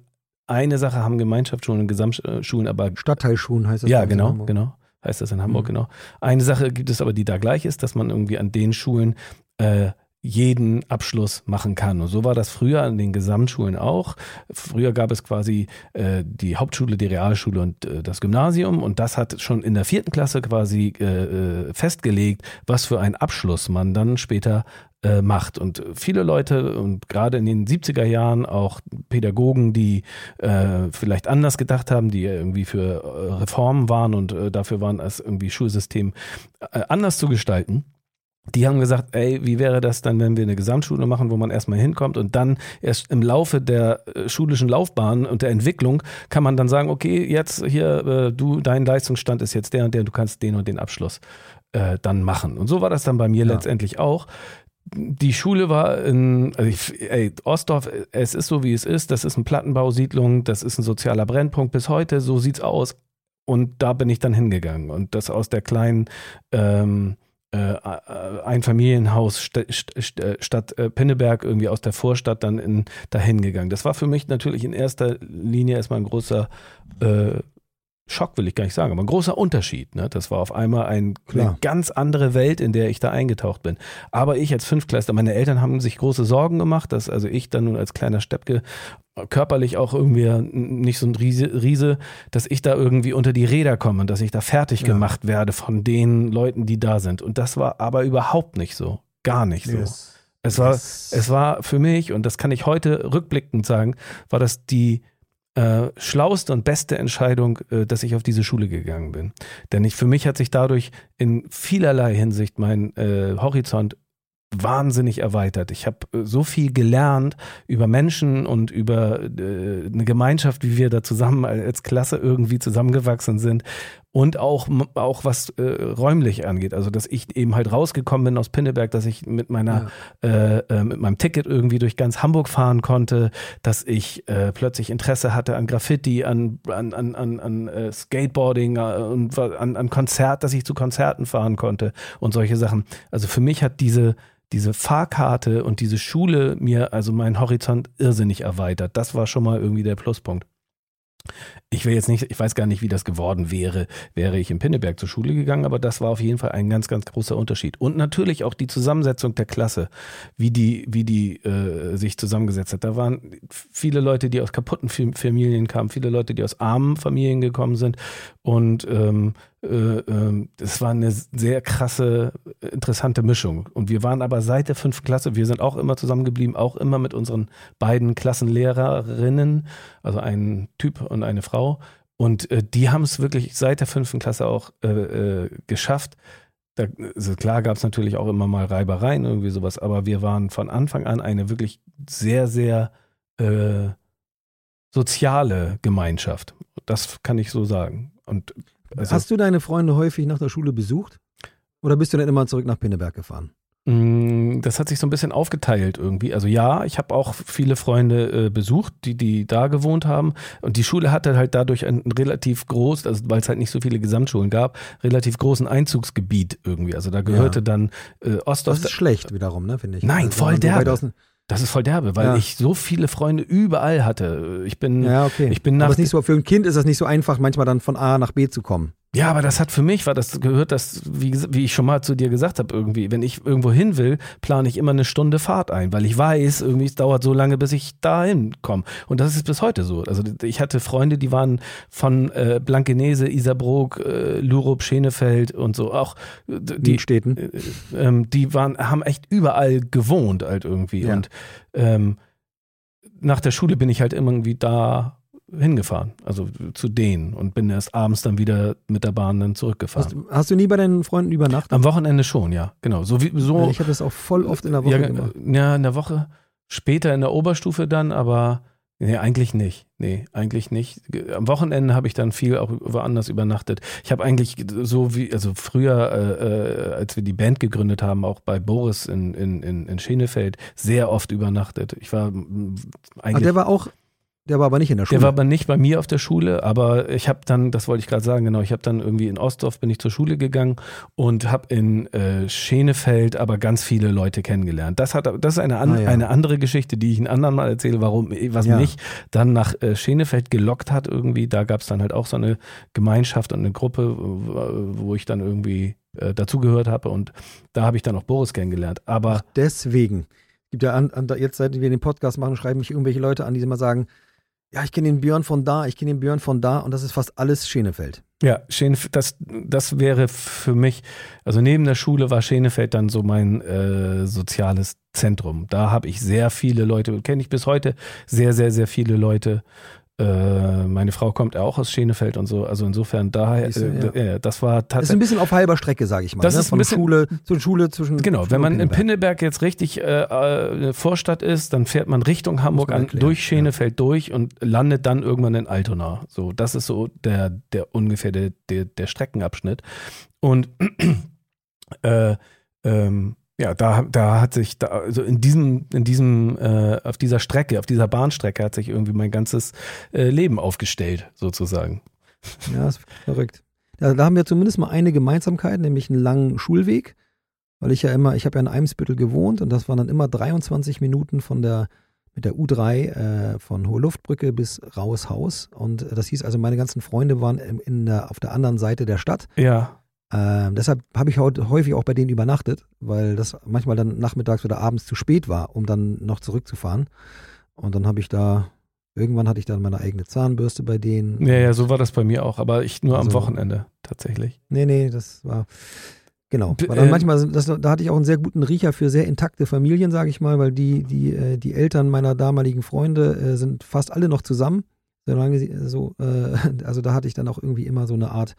Eine Sache haben Gemeinschaftsschulen und Gesamtschulen, aber Stadtteilschulen heißt das. ja, genau, genau. Heißt das in Hamburg, Mhm. genau. Eine Sache gibt es aber, die da gleich ist, dass man irgendwie an den Schulen äh, jeden Abschluss machen kann. Und so war das früher an den Gesamtschulen auch. Früher gab es quasi äh, die Hauptschule, die Realschule und äh, das Gymnasium. Und das hat schon in der vierten Klasse quasi äh, äh, festgelegt, was für einen Abschluss man dann später äh, macht. Und viele Leute und gerade in den 70er Jahren auch Pädagogen, die äh, vielleicht anders gedacht haben, die irgendwie für äh, Reformen waren und äh, dafür waren, das irgendwie Schulsystem äh, anders zu gestalten. Die haben gesagt, ey, wie wäre das dann, wenn wir eine Gesamtschule machen, wo man erstmal hinkommt und dann erst im Laufe der äh, schulischen Laufbahn und der Entwicklung kann man dann sagen, okay, jetzt hier, äh, du, dein Leistungsstand ist jetzt der und der, du kannst den und den Abschluss äh, dann machen. Und so war das dann bei mir Ja. letztendlich auch. Die Schule war in, also ich, ey, Ostdorf, es ist so wie es ist, das ist eine Plattenbausiedlung, das ist ein sozialer Brennpunkt bis heute, so sieht's aus. Und da bin ich dann hingegangen. Und das aus der kleinen ähm, äh, Einfamilienhaus St St St äh, Stadt äh, Pinneberg irgendwie aus der Vorstadt dann in, dahin gegangen. Das war für mich natürlich in erster Linie erstmal ein großer äh, Schock, will ich gar nicht sagen, aber ein großer Unterschied. Ne? Das war auf einmal ein, eine ganz andere Welt, in der ich da eingetaucht bin. Aber ich als Fünftklässler, meine Eltern haben sich große Sorgen gemacht, dass also ich dann nun als kleiner Steppke körperlich auch irgendwie nicht so ein Riese, Riese, dass ich da irgendwie unter die Räder komme und dass ich da fertig Ja. gemacht werde von den Leuten, die da sind. Und das war aber überhaupt nicht so. Gar nicht so. Yes. Es war, Das- es war für mich, und das kann ich heute rückblickend sagen, war das die äh, schlauste und beste Entscheidung, äh, dass ich auf diese Schule gegangen bin. Denn ich, für mich hat sich dadurch in vielerlei Hinsicht mein äh, Horizont wahnsinnig erweitert. Ich habe äh, so viel gelernt über Menschen und über äh, eine Gemeinschaft, wie wir da zusammen als Klasse irgendwie zusammengewachsen sind und auch auch was äh, räumlich angeht. Also dass ich eben halt rausgekommen bin aus Pinneberg, dass ich mit meiner äh, äh, mit meinem Ticket irgendwie durch ganz Hamburg fahren konnte, dass ich äh, plötzlich Interesse hatte an Graffiti, an an an an, an Skateboarding und an an Konzert, dass ich zu Konzerten fahren konnte und solche Sachen. Also für mich hat diese diese Fahrkarte und diese Schule mir also meinen Horizont irrsinnig erweitert. Das war schon mal irgendwie der Pluspunkt. Ich will jetzt nicht, ich weiß gar nicht, wie das geworden wäre, wäre ich in Pinneberg zur Schule gegangen, aber das war auf jeden Fall ein ganz, ganz großer Unterschied. Und natürlich auch die Zusammensetzung der Klasse, wie die, wie die äh, sich zusammengesetzt hat. Da waren viele Leute, die aus kaputten Fam- Familien kamen, viele Leute, die aus armen Familien gekommen sind. Und ähm, äh, ähm, es war eine sehr krasse, interessante Mischung. Und wir waren aber seit der fünften Klasse, wir sind auch immer zusammengeblieben, auch immer mit unseren beiden Klassenlehrerinnen, also ein Typ und eine Frau. Und äh, die haben es wirklich seit der fünften Klasse auch äh, äh, geschafft. Da, also klar gab es natürlich auch immer mal Reibereien, irgendwie sowas, aber wir waren von Anfang an eine wirklich sehr, sehr äh, soziale Gemeinschaft. Das kann ich so sagen. Und also, Hast du deine Freunde häufig nach der Schule besucht? Oder bist du dann immer zurück nach Pinneberg gefahren? Mm, Das hat sich so ein bisschen aufgeteilt irgendwie. Also ja, ich habe auch viele Freunde äh, besucht, die, die da gewohnt haben. Und die Schule hatte halt dadurch ein, ein relativ groß, also weil es halt nicht so viele Gesamtschulen gab, relativ großen Einzugsgebiet irgendwie. Also da gehörte Ja. dann äh, Ostdorf. Das ist schlecht wiederum, ne, finde ich. Nein, Also, voll wenn Das ist voll derbe, weil Ja. ich so viele Freunde überall hatte. Ich bin, Ja, okay. ich bin nach Aber ist nicht so, für ein Kind ist das nicht so einfach, manchmal dann von A nach B zu kommen. Ja, aber das hat für mich, war das gehört, das, wie, wie ich schon mal zu dir gesagt habe, irgendwie, wenn ich irgendwo hin will, plane ich immer eine Stunde Fahrt ein, weil ich weiß, irgendwie, es dauert so lange, bis ich dahin komme. Und das ist bis heute so. Also ich hatte Freunde, die waren von äh, Blankenese, Isarbrook, äh, Lurup, Schenefeld und so auch äh, die Städten. Äh, ähm, die waren, haben echt überall gewohnt halt irgendwie. Ja. Und ähm, nach der Schule bin ich halt irgendwie da hingefahren, also zu denen und bin erst abends dann wieder mit der Bahn dann zurückgefahren. Hast, hast du nie bei deinen Freunden übernachtet? Am Wochenende schon, ja, genau. So wie so. ich habe das auch voll oft in der Woche ja, gemacht. ja, in der Woche. Später in der Oberstufe dann, aber nee, eigentlich nicht. Nee, eigentlich nicht. Am Wochenende habe ich dann viel auch woanders übernachtet. Ich habe eigentlich so wie, also früher, äh, äh, als wir die Band gegründet haben, auch bei Boris in, in, in, in Schenefeld, sehr oft übernachtet. Ich war mm, eigentlich. Ach, der war auch, der war aber nicht in der Schule. Der war aber nicht bei mir auf der Schule, aber ich habe dann, das wollte ich gerade sagen, genau, ich habe dann irgendwie in Ostdorf bin ich zur Schule gegangen und habe in äh, Schenefeld aber ganz viele Leute kennengelernt. Das hat, das ist eine, an, Ah, ja. eine andere Geschichte, die ich ein anderen Mal erzähle, warum, was Ja. mich dann nach äh, Schenefeld gelockt hat irgendwie. Da gab es dann halt auch so eine Gemeinschaft und eine Gruppe, wo ich dann irgendwie äh, dazugehört habe und da habe ich dann auch Boris kennengelernt. Aber Deswegen. Gibt ja an, an, jetzt, seit wir den Podcast machen, schreiben mich irgendwelche Leute an, die immer sagen, ja, ich kenne den Björn von da, ich kenne den Björn von da und das ist fast alles Schenefeld. Ja, Schenef das, das wäre für mich, also neben der Schule war Schenefeld dann so mein äh, soziales Zentrum. Da habe ich sehr viele Leute, kenne ich bis heute sehr, sehr, sehr viele Leute. Äh, meine Frau kommt ja auch aus Schenefeld und so, also insofern daher, äh, äh, das war Das ist ein tatsächlich. bisschen auf halber Strecke, sage ich mal. Das ne? ist ein Von bisschen- Schule zu Schule zwischen. Genau, Schule wenn man in Pinneberg. Pinneberg jetzt richtig äh, äh, eine Vorstadt ist, dann fährt man Richtung Hamburg man an, durch Schenefeld durch und landet dann irgendwann in Altona. So, das ist so der, der ungefähr der, der, der Streckenabschnitt. Und [clears throat] äh, ähm, ja, da, da hat sich, da, also in diesem, in diesem, äh, auf dieser Strecke, auf dieser Bahnstrecke hat sich irgendwie mein ganzes äh, Leben aufgestellt, sozusagen. Ja, ist verrückt. Da, da haben wir zumindest mal eine Gemeinsamkeit, nämlich einen langen Schulweg, weil ich ja immer, ich habe ja in Eimsbüttel gewohnt und das waren dann immer 23 Minuten von der mit der U3 äh, von Hohe Luftbrücke bis Raues Haus und äh, das hieß also, meine ganzen Freunde waren in, in der, auf der anderen Seite der Stadt. Ja, Ähm, deshalb habe ich heute häufig auch bei denen übernachtet, weil das manchmal dann nachmittags oder abends zu spät war, um dann noch zurückzufahren. Und dann habe ich da, irgendwann hatte ich dann meine eigene Zahnbürste bei denen. ja, ja, so war das bei mir auch, aber ich nur am Also- Wochenende tatsächlich. Nee, nee, das war. Genau. War dann äh, manchmal, das, da hatte ich auch einen sehr guten Riecher für sehr intakte Familien, sage ich mal, weil die, die, äh, die Eltern meiner damaligen Freunde äh, sind fast alle noch zusammen. Solange sie so, [laughs] also da hatte ich dann auch irgendwie immer so eine Art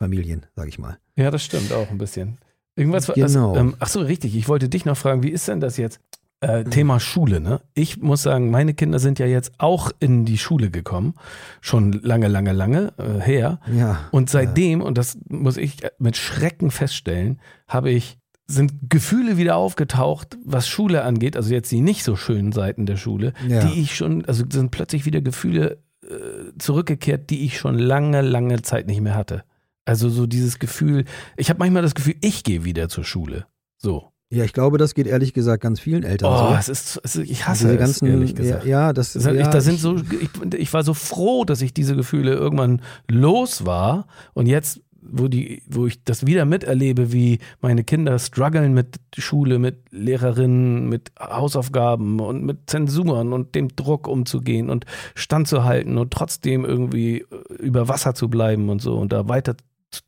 Ersatzfamilien, sage ich mal. Ja, das stimmt auch ein bisschen. Irgendwas war. Genau. Also, ähm, ach so, richtig. Ich wollte dich noch fragen, wie ist denn das jetzt? Äh, Thema Schule, ne? Ich muss sagen, meine Kinder sind ja jetzt auch in die Schule gekommen. Schon lange, lange, lange äh, her. Ja. Und seitdem, und das muss ich mit Schrecken feststellen, habe ich, sind Gefühle wieder aufgetaucht, was Schule angeht, also jetzt die nicht so schönen Seiten der Schule, Ja. die ich schon, also sind plötzlich wieder Gefühle äh, zurückgekehrt, die ich schon lange, lange Zeit nicht mehr hatte. Also so dieses Gefühl, ich habe manchmal das Gefühl, ich gehe wieder zur Schule. So. Ja, ich glaube, das geht ehrlich gesagt ganz vielen Eltern Oh, so. es ist, es ist ich hasse Diese es, ganzen, ehrlich ja, gesagt. ja, das Das, ich, ja, da sind ich- so, ich, ich war so froh, dass ich diese Gefühle irgendwann los war und jetzt, wo die, wo ich das wieder miterlebe, wie meine Kinder strugglen mit Schule, mit Lehrerinnen, mit Hausaufgaben und mit Zensuren und dem Druck umzugehen und standzuhalten und trotzdem irgendwie äh, über Wasser zu bleiben und so und da weiter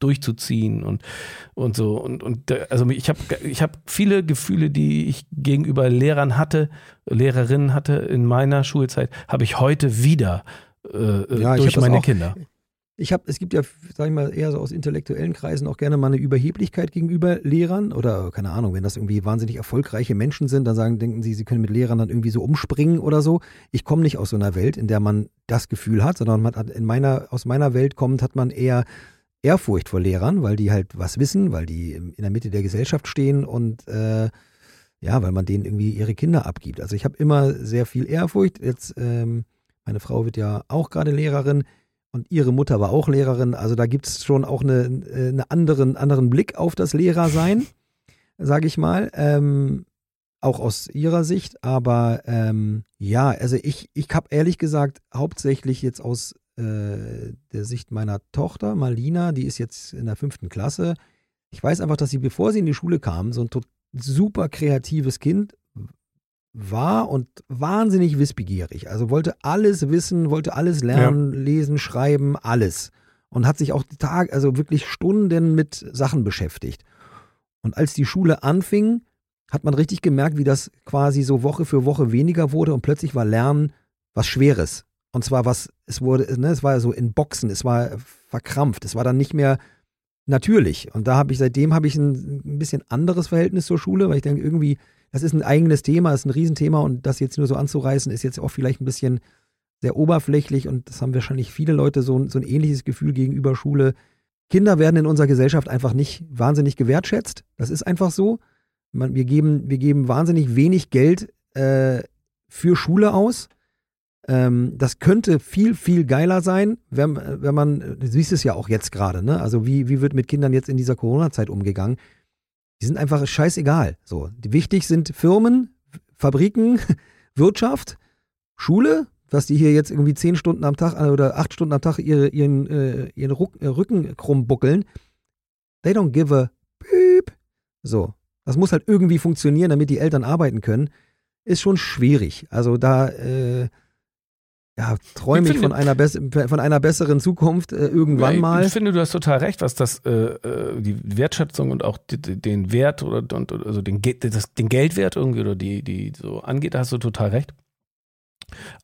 durchzuziehen und und so und und also ich habe ich habe viele Gefühle, die ich gegenüber Lehrern hatte, Lehrerinnen hatte in meiner Schulzeit, habe ich heute wieder äh, Ja, durch hab meine auch. Kinder. Ich habe, es gibt ja, sag ich mal, eher so aus intellektuellen Kreisen auch gerne mal eine Überheblichkeit gegenüber Lehrern oder keine Ahnung, wenn das irgendwie wahnsinnig erfolgreiche Menschen sind, dann sagen, denken sie, sie können mit Lehrern dann irgendwie so umspringen oder so. Ich komme nicht aus so einer Welt, in der man das Gefühl hat, sondern man hat in meiner, aus meiner Welt kommt, hat man eher Ehrfurcht vor Lehrern, weil die halt was wissen, weil die in der Mitte der Gesellschaft stehen und äh, ja, weil man denen irgendwie ihre Kinder abgibt. Also ich habe immer sehr viel Ehrfurcht. Jetzt, ähm, meine Frau wird ja auch gerade Lehrerin und ihre Mutter war auch Lehrerin. Also da gibt es schon auch eine, äh, eine anderen, anderen Blick auf das Lehrersein, [laughs] sage ich mal. Ähm, auch aus ihrer Sicht. Aber ähm, ja, also ich, ich habe ehrlich gesagt hauptsächlich jetzt aus äh, der Sicht meiner Tochter, Marlina, die ist jetzt in der fünften Klasse. Ich weiß einfach, dass sie, bevor sie in die Schule kam, so ein super kreatives Kind war und wahnsinnig wissbegierig. Also wollte alles wissen, wollte alles lernen, ja. lesen, schreiben, alles. Und hat sich auch Tag, also wirklich Stunden mit Sachen beschäftigt. Und als die Schule anfing, hat man richtig gemerkt, wie das quasi so Woche für Woche weniger wurde und plötzlich war Lernen was Schweres. Und zwar was, es wurde, ne, es war so in Boxen, es war verkrampft, es war dann nicht mehr natürlich. Und da habe ich, seitdem habe ich ein, ein bisschen anderes Verhältnis zur Schule, weil ich denke, irgendwie, das ist ein eigenes Thema, ist ein Riesenthema und das jetzt nur so anzureißen, ist jetzt auch vielleicht ein bisschen sehr oberflächlich und das haben wahrscheinlich viele Leute so, so ein ähnliches Gefühl gegenüber Schule. Kinder werden in unserer Gesellschaft einfach nicht wahnsinnig gewertschätzt. Das ist einfach so. Man, wir, geben, wir geben wahnsinnig wenig Geld äh, für Schule aus. Ähm, das könnte viel, viel geiler sein, wenn, wenn man, du siehst es ja auch jetzt gerade, ne? Also wie, wie wird mit Kindern jetzt in dieser Corona-Zeit umgegangen? Die sind einfach scheißegal. So. Wichtig sind Firmen, Fabriken, [laughs] Wirtschaft, Schule, was die hier jetzt irgendwie zehn Stunden am Tag äh, oder acht Stunden am Tag ihre, ihren, äh, ihren Ruck, äh, Rücken krumm buckeln. They don't give a beep. So. Das muss halt irgendwie funktionieren, damit die Eltern arbeiten können. Ist schon schwierig. Also da, äh, ja, träume ich, ich von, einer von einer besseren Zukunft äh, irgendwann ja, mal. Ich finde, du hast total recht, was das äh, äh die Wertschätzung und auch die, den Wert oder und, also den, das, den Geldwert irgendwie oder die, die so angeht, da hast du total recht.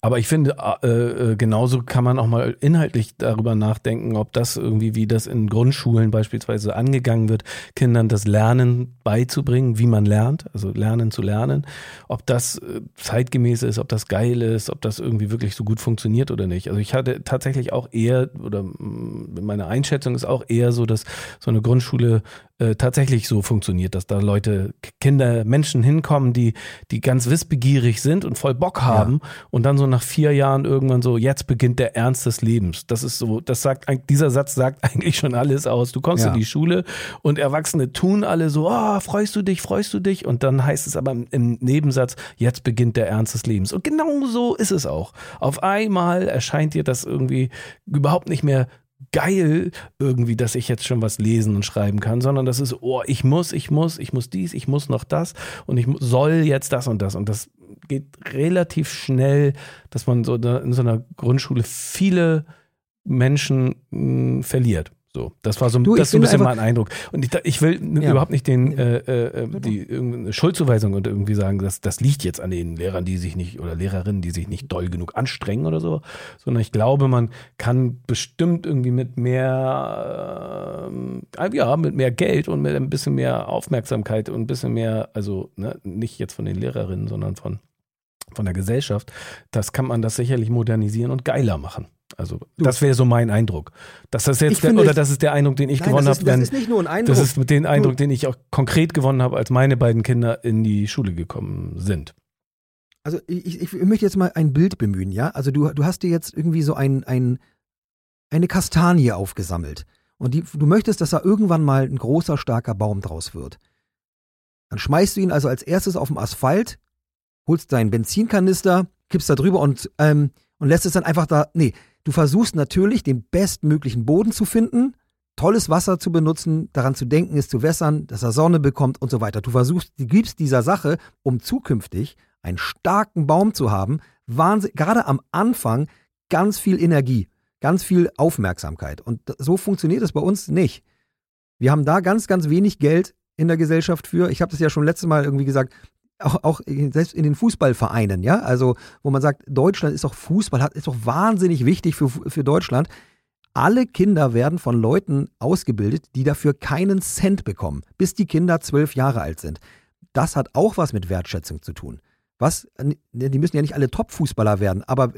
Aber ich finde, äh, äh, genauso kann man auch mal inhaltlich darüber nachdenken, ob das irgendwie, wie das in Grundschulen beispielsweise angegangen wird, Kindern das Lernen beizubringen, wie man lernt, also Lernen zu lernen, ob das äh, zeitgemäß ist, ob das geil ist, ob das irgendwie wirklich so gut funktioniert oder nicht. Also ich hatte tatsächlich auch eher, oder mm, meine Einschätzung ist auch eher so, dass so eine Grundschule äh, tatsächlich so funktioniert, dass da Leute, Kinder, Menschen hinkommen, die, die ganz wissbegierig sind und voll Bock haben ja. und dann so nach vier Jahren irgendwann so, jetzt beginnt der Ernst des Lebens. Das ist so, das sagt, dieser Satz sagt [laughs] eigentlich schon alles aus. Du kommst ja. in die Schule und Erwachsene tun alle so, oh, freust du dich, freust du dich? Und dann heißt es aber im Nebensatz, jetzt beginnt der Ernst des Lebens. Und genau so ist es auch. Auf einmal erscheint dir das irgendwie überhaupt nicht mehr geil irgendwie, dass ich jetzt schon was lesen und schreiben kann, sondern das ist, oh, ich muss, ich muss, ich muss dies, ich muss noch das und ich soll jetzt das und das. Und das geht relativ schnell, dass man so in so einer Grundschule viele Menschen hm, verliert. So, das war so, du, das so ein bisschen mein Eindruck. Und ich, ich will ja. überhaupt nicht den, äh, äh, die Schuldzuweisung und irgendwie sagen, dass das liegt jetzt an den Lehrern, die sich nicht oder Lehrerinnen, die sich nicht doll genug anstrengen oder so, sondern ich glaube, man kann bestimmt irgendwie mit mehr, äh, ja, mit mehr Geld und mit ein bisschen mehr Aufmerksamkeit und ein bisschen mehr, also ne, nicht jetzt von den Lehrerinnen, sondern von von der Gesellschaft, das kann man das sicherlich modernisieren und geiler machen. Also du. das wäre so mein Eindruck. Dass das jetzt der, oder das ist der Eindruck, den ich nein, gewonnen habe. Das ist nicht nur ein Eindruck. Das ist den Eindruck, den ich auch konkret gewonnen habe, als meine beiden Kinder in die Schule gekommen sind. Also ich, ich, möchte jetzt mal ein Bild bemühen, ja? Also du, du hast dir jetzt irgendwie so ein, ein, eine Kastanie aufgesammelt. Und die, du möchtest, dass da irgendwann mal ein großer, starker Baum draus wird. Dann schmeißt du ihn also als erstes auf den Asphalt, holst deinen Benzinkanister, kippst da drüber und, ähm, und lässt es dann einfach da. Nee, Du versuchst natürlich, den bestmöglichen Boden zu finden, tolles Wasser zu benutzen, daran zu denken, es zu wässern, dass er Sonne bekommt und so weiter. Du versuchst, du gibst dieser Sache, um zukünftig einen starken Baum zu haben, Wahnsinn, gerade am Anfang ganz viel Energie, ganz viel Aufmerksamkeit. Und so funktioniert es bei uns nicht. Wir haben da ganz, ganz wenig Geld in der Gesellschaft für. Ich habe das ja schon letztes Mal irgendwie gesagt auch, auch selbst in den Fußballvereinen, ja, also wo man sagt, Deutschland ist doch Fußball, hat, ist doch wahnsinnig wichtig für, für Deutschland. Alle Kinder werden von Leuten ausgebildet, die dafür keinen Cent bekommen, bis die Kinder zwölf Jahre alt sind. Das hat auch was mit Wertschätzung zu tun. Was, die müssen ja nicht alle Top-Fußballer werden, aber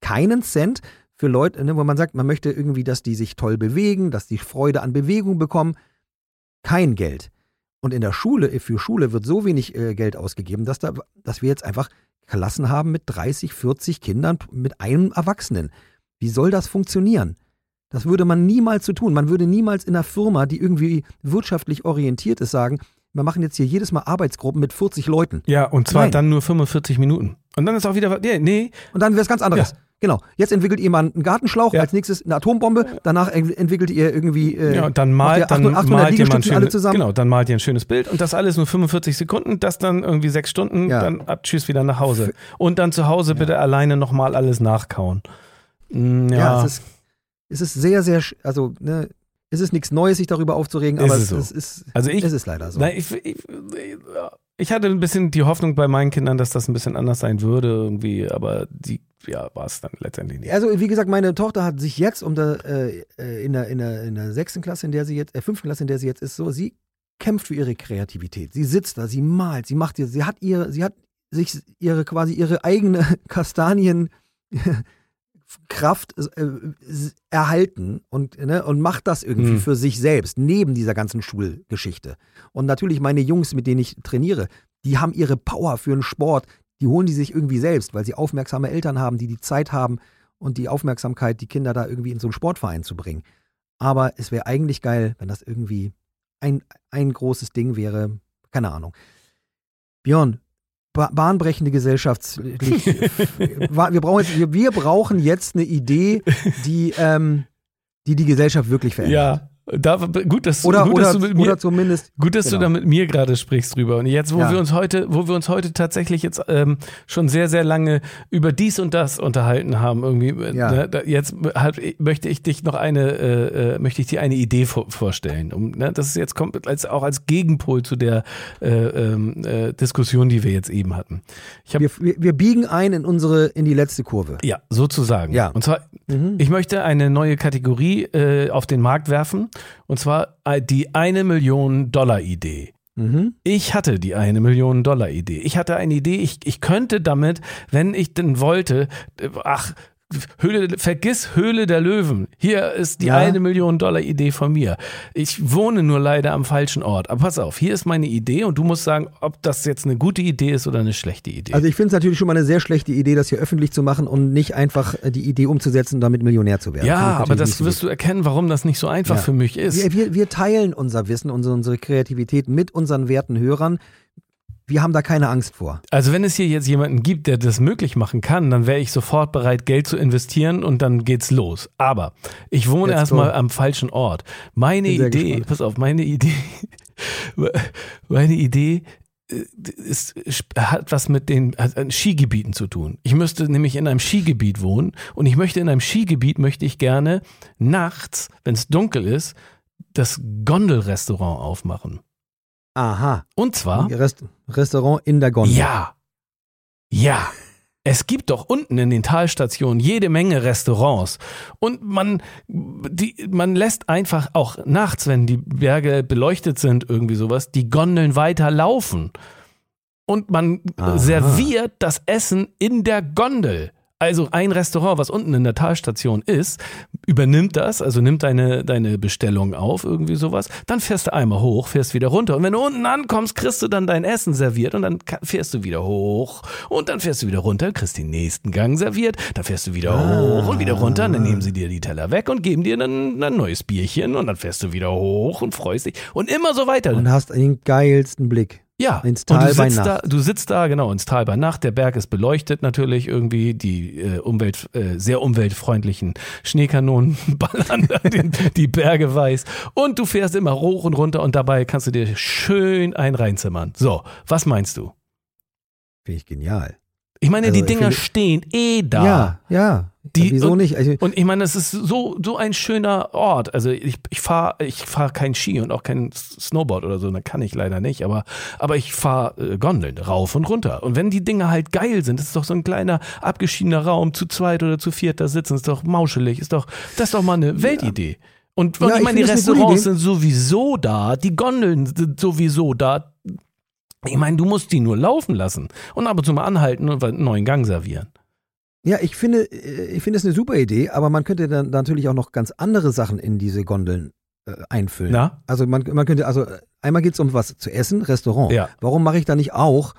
keinen Cent für Leute, ne, wo man sagt, man möchte irgendwie, dass die sich toll bewegen, dass die Freude an Bewegung bekommen. Kein Geld. Und in der Schule, für Schule wird so wenig äh, Geld ausgegeben, dass, da, dass wir jetzt einfach Klassen haben mit 30, 40 Kindern, mit einem Erwachsenen. Wie soll das funktionieren? Das würde man niemals so tun. Man würde niemals in einer Firma, die irgendwie wirtschaftlich orientiert ist, sagen, wir machen jetzt hier jedes Mal Arbeitsgruppen mit 40 Leuten. Ja, und zwar Nein. dann nur 45 Minuten. Und dann ist auch wieder, nee, nee. Und dann wäre es ganz anderes. Ja. Genau. Jetzt entwickelt jemand einen Gartenschlauch, Ja. als nächstes eine Atombombe, danach ent- entwickelt ihr irgendwie. Äh, Ja, dann malt, ihr dann 800 malt ihr mal ein Liegestützen alle schönes, zusammen. genau, dann malt ihr ein schönes Bild und das alles nur 45 Sekunden, das dann irgendwie sechs Stunden, Ja. dann ab, tschüss wieder nach Hause. Und dann zu Hause bitte alleine nochmal alles nachkauen. Mm, Ja, Ja, es, ist, es ist sehr, sehr, also, ne, es ist nichts Neues, sich darüber aufzuregen, aber es es, so. es ist, also ich, es ist leider so. na, ich, ich, ich hatte ein bisschen die Hoffnung bei meinen Kindern, dass das ein bisschen anders sein würde irgendwie, aber die, ja, war es dann letztendlich nicht. Also, wie gesagt, meine Tochter hat sich jetzt um der, äh, äh, in, der, in, der, in der sechsten Klasse, in der sie jetzt, äh, fünften Klasse, in der sie jetzt ist, so, sie kämpft für ihre Kreativität. Sie sitzt da, sie malt, sie macht ihr, sie hat ihre, sie hat sich ihre quasi ihre eigene [laughs] Kastanien [laughs] Kraft äh, erhalten und, ne, und macht das irgendwie Mhm. für sich selbst, neben dieser ganzen Schulgeschichte. Und natürlich meine Jungs, mit denen ich trainiere, die haben ihre Power für einen Sport, die holen die sich irgendwie selbst, weil sie aufmerksame Eltern haben, die die Zeit haben und die Aufmerksamkeit, die Kinder da irgendwie in so einen Sportverein zu bringen. Aber es wäre eigentlich geil, wenn das irgendwie ein, ein großes Ding wäre. Keine Ahnung. Björn, ba bahnbrechende Gesellschaftslicht. [laughs] Wa- wir, brauchen jetzt, wir, wir brauchen jetzt eine Idee, die, ähm, die die Gesellschaft wirklich verändert. Ja, da, gut, dass, Oder, gut, oder, dass du mit mir, oder zumindest. Gut, dass du Genau. da mit mir gerade sprichst drüber. Und jetzt, wo Ja. wir uns heute, wo wir uns heute tatsächlich jetzt ähm, schon sehr, sehr lange über dies und das unterhalten haben, irgendwie, äh, Ja. ne, da, jetzt halt, möchte ich dich noch eine, äh, äh, möchte ich dir eine Idee vor, vorstellen. Um, ne, das ist jetzt kommt als auch als Gegenpol zu der äh, ähm, äh, Diskussion, die wir jetzt eben hatten. Habe Wir, wir, wir biegen ein in unsere, in die letzte Kurve. ja sozusagen. Ja. Und zwar Mhm. ich möchte eine neue Kategorie äh, auf den Markt werfen und zwar äh, die eine Million Dollar Idee. Mhm. Ich hatte die eine Million Dollar Idee. Ich hatte eine Idee, ich, ich könnte damit, wenn ich denn wollte, äh, ach, Höhle, vergiss Höhle der Löwen. Hier ist die Ja. eine Million Dollar Idee von mir. Ich wohne nur leider am falschen Ort. Aber pass auf, hier ist meine Idee und du musst sagen, ob das jetzt eine gute Idee ist oder eine schlechte Idee. Also ich finde es natürlich schon mal eine sehr schlechte Idee, das hier öffentlich zu machen und nicht einfach äh, die Idee umzusetzen und damit Millionär zu werden. Ja, aber das so wirst du erkennen, warum das nicht so einfach Ja. für mich ist. Wir, wir, wir teilen unser Wissen, unsere, unsere Kreativität mit unseren werten Hörern. Wir haben da keine Angst vor. Also wenn es hier jetzt jemanden gibt, der das möglich machen kann, dann wäre ich sofort bereit, Geld zu investieren und dann geht's los. Aber ich wohne erstmal am falschen Ort. Meine Idee, gespannt. pass auf, meine Idee, [laughs] meine Idee äh, ist, hat was mit den Skigebieten zu tun. Ich müsste nämlich in einem Skigebiet wohnen und ich möchte in einem Skigebiet möchte ich gerne nachts, wenn es dunkel ist, das Gondelrestaurant aufmachen. Aha. Und zwar Rest, Restaurant in der Gondel. ja. Ja. Es gibt doch unten in den Talstationen jede Menge Restaurants. Und man, die, man lässt einfach auch nachts, wenn die Berge beleuchtet sind, irgendwie sowas, die Gondeln weiter laufen. Und man Aha. serviert das Essen in der Gondel. Also ein Restaurant, was unten in der Talstation ist, übernimmt das, also nimmt deine, deine Bestellung auf, irgendwie sowas. Dann fährst du einmal hoch, fährst wieder runter. Und wenn du unten ankommst, kriegst du dann dein Essen serviert und dann fährst du wieder hoch und dann fährst du wieder runter, kriegst den nächsten Gang serviert, dann fährst du wieder hoch und wieder runter, und dann nehmen sie dir die Teller weg und geben dir dann ein neues Bierchen und dann fährst du wieder hoch und freust dich und immer so weiter. Und hast den geilsten Blick. Ja, Ins und Tal du bei sitzt da, Nacht. du sitzt da, genau, ins Tal bei Nacht. Der Berg ist beleuchtet natürlich irgendwie. Die äh, Umwelt, äh, sehr umweltfreundlichen Schneekanonen [laughs] ballern den, die Berge weiß. Und du fährst immer hoch und runter und dabei kannst du dir schön ein reinzimmern. So, was meinst du? Finde ich genial. Ich meine, Also, die Dinger stehen eh da. Ja, ja. Die- Wieso und- nicht? Also, Und ich meine, es ist so, so ein schöner Ort. Also ich, ich fahre ich fahr kein Ski und auch kein Snowboard oder so, da kann ich leider nicht, aber, aber ich fahre äh, Gondeln rauf und runter. Und wenn die Dinge halt geil sind, das ist doch so ein kleiner abgeschiedener Raum, zu zweit oder zu viert da sitzen, ist doch mauschelig, ist doch, das ist doch mal eine Weltidee. Und, und Ja, ich ich meine, die Restaurants sind sowieso da, die Gondeln sind sowieso da. Ich meine, du musst die nur laufen lassen und ab und zu mal anhalten und einen neuen Gang servieren. Ja, ich finde, äh, ich finde es eine super Idee, aber man könnte dann natürlich auch noch ganz andere Sachen in diese Gondeln äh, einfüllen. Na? Also man, man könnte, also einmal geht es um was zu essen, Restaurant. Ja. Warum mache ich da nicht auch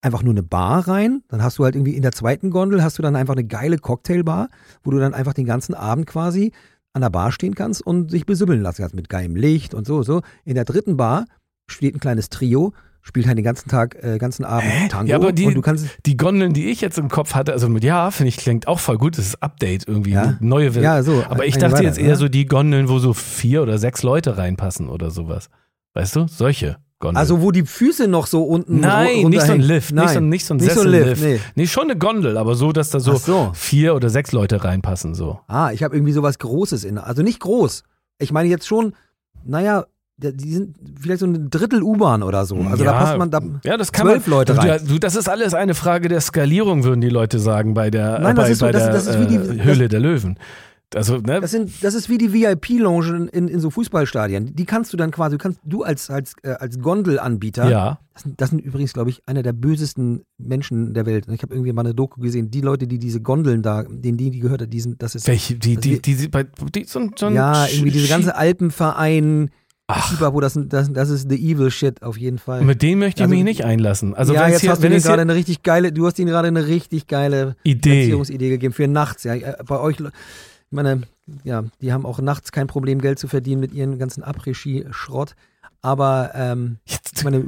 einfach nur eine Bar rein? Dann hast du halt irgendwie in der zweiten Gondel hast du dann einfach eine geile Cocktailbar, wo du dann einfach den ganzen Abend quasi an der Bar stehen kannst und sich besübbeln lassen kannst mit geilem Licht und so, so. In der dritten Bar steht ein kleines Trio, spielt halt den ganzen Tag, äh, ganzen Abend Hä? Tango. Ja, aber die- und du kannst, Die Gondeln, die ich jetzt im Kopf hatte, also mit ja, finde ich, klingt auch voll gut. Das ist Update irgendwie, Ja. eine neue Version. ja, so. Aber ich dachte weiter, jetzt eher ja? so die Gondeln, wo so vier oder sechs Leute reinpassen oder sowas. Weißt du? Solche Gondeln. Also, wo die Füße noch so unten Nein, nicht so ein. Lift, Nein. nicht so, nicht so ein Nicht so ein Sessellift. Lift, nee. nee, schon eine Gondel, aber so, dass da so, so. vier oder sechs Leute reinpassen. So. Ah, ich habe irgendwie sowas Großes in. Also nicht groß. Ich meine jetzt schon, naja, die sind vielleicht so ein Drittel U-Bahn oder so. Also ja, da passt man da. ja, das kann zwölf man, Leute du, rein. Du, das ist alles eine Frage der Skalierung, würden die Leute sagen bei der, Nein, bei, ist so- bei das- der das die- äh, das- Höhle der Löwen. Also, ne? Das, sind, das ist wie die VIP-Lounge in, in so Fußballstadien. Die kannst du dann quasi, du kannst du als, als, äh, als Gondelanbieter, ja. das, sind- das sind übrigens, glaube ich, einer der bösesten Menschen der Welt. Ich habe irgendwie mal eine Doku gesehen, die Leute, die diese Gondeln da, denen die, die gehört hat, die sind, das ist. Welche, die, die, wir- die, die, bei, die so, ein- so ja, irgendwie diese ganze Alpenverein, Ach. wo das, das, das ist the evil shit auf jeden Fall. Mit denen möchte ich Also- mich nicht einlassen. Also ja, jetzt hier, hast du dir es gerade eine richtig geile, du hast ihnen gerade eine richtig geile Idee. Finanzierungsidee gegeben für nachts. Ja, Äh, bei euch, ich meine, ja, die haben auch nachts kein Problem, Geld zu verdienen mit ihren ganzen Après-Ski-Schrott. Aber, ähm, ich meine,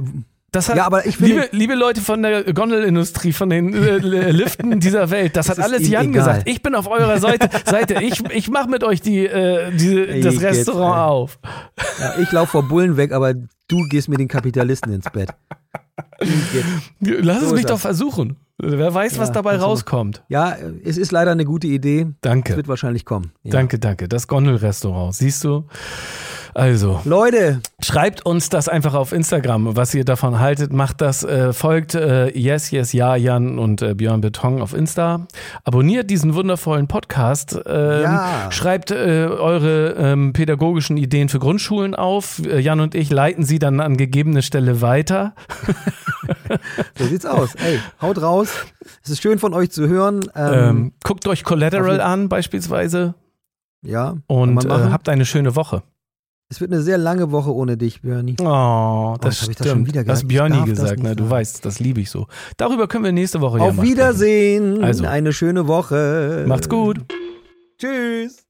Das hat, Ja, aber ich liebe, liebe Leute von der Gondelindustrie, von den äh, äh, Liften dieser Welt, das, Das hat alles Jan egal. gesagt. Ich bin auf eurer Seite. Seite. Ich, ich mache mit euch die, äh, diese, das Ich Restaurant ey. auf. ja, ich laufe vor Bullen weg, aber du gehst mit den Kapitalisten ins Bett. Lass es So mich ist doch das. versuchen. Wer weiß, was Ja, dabei kannst du rauskommt. Ja, es ist leider eine gute Idee. Es Danke. wird wahrscheinlich kommen. Ja. Danke, danke. Das Gondelrestaurant. Siehst du? Also, Leute, schreibt uns das einfach auf Instagram, was ihr davon haltet. Macht das, äh, folgt äh, Yes, Yes, Ja, Jan und äh, Björn Beton auf Insta. Abonniert diesen wundervollen Podcast. Ähm, Ja. Schreibt äh, eure ähm, pädagogischen Ideen für Grundschulen auf. Äh, Jan und ich leiten sie dann an gegebene Stelle weiter. [laughs] so sieht's aus. Ey, haut raus. Es ist schön von euch zu hören. Ähm, Ähm, guckt euch Collateral an beispielsweise ja, und äh, habt eine schöne Woche. Es wird eine sehr lange Woche ohne dich, Björni. Oh, das hab ich stimmt. das schon wieder das Björni das gesagt, ne? Du weißt, das liebe ich so. Darüber können wir nächste Woche ja Auf mal sprechen. Wiedersehen. Also. Eine schöne Woche. Macht's gut. Tschüss.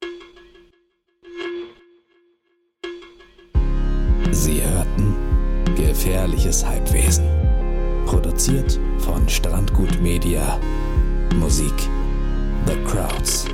Sie hörten Gefährliches Halbwesen. Produziert von Strandgut Media. Musik The Crowds.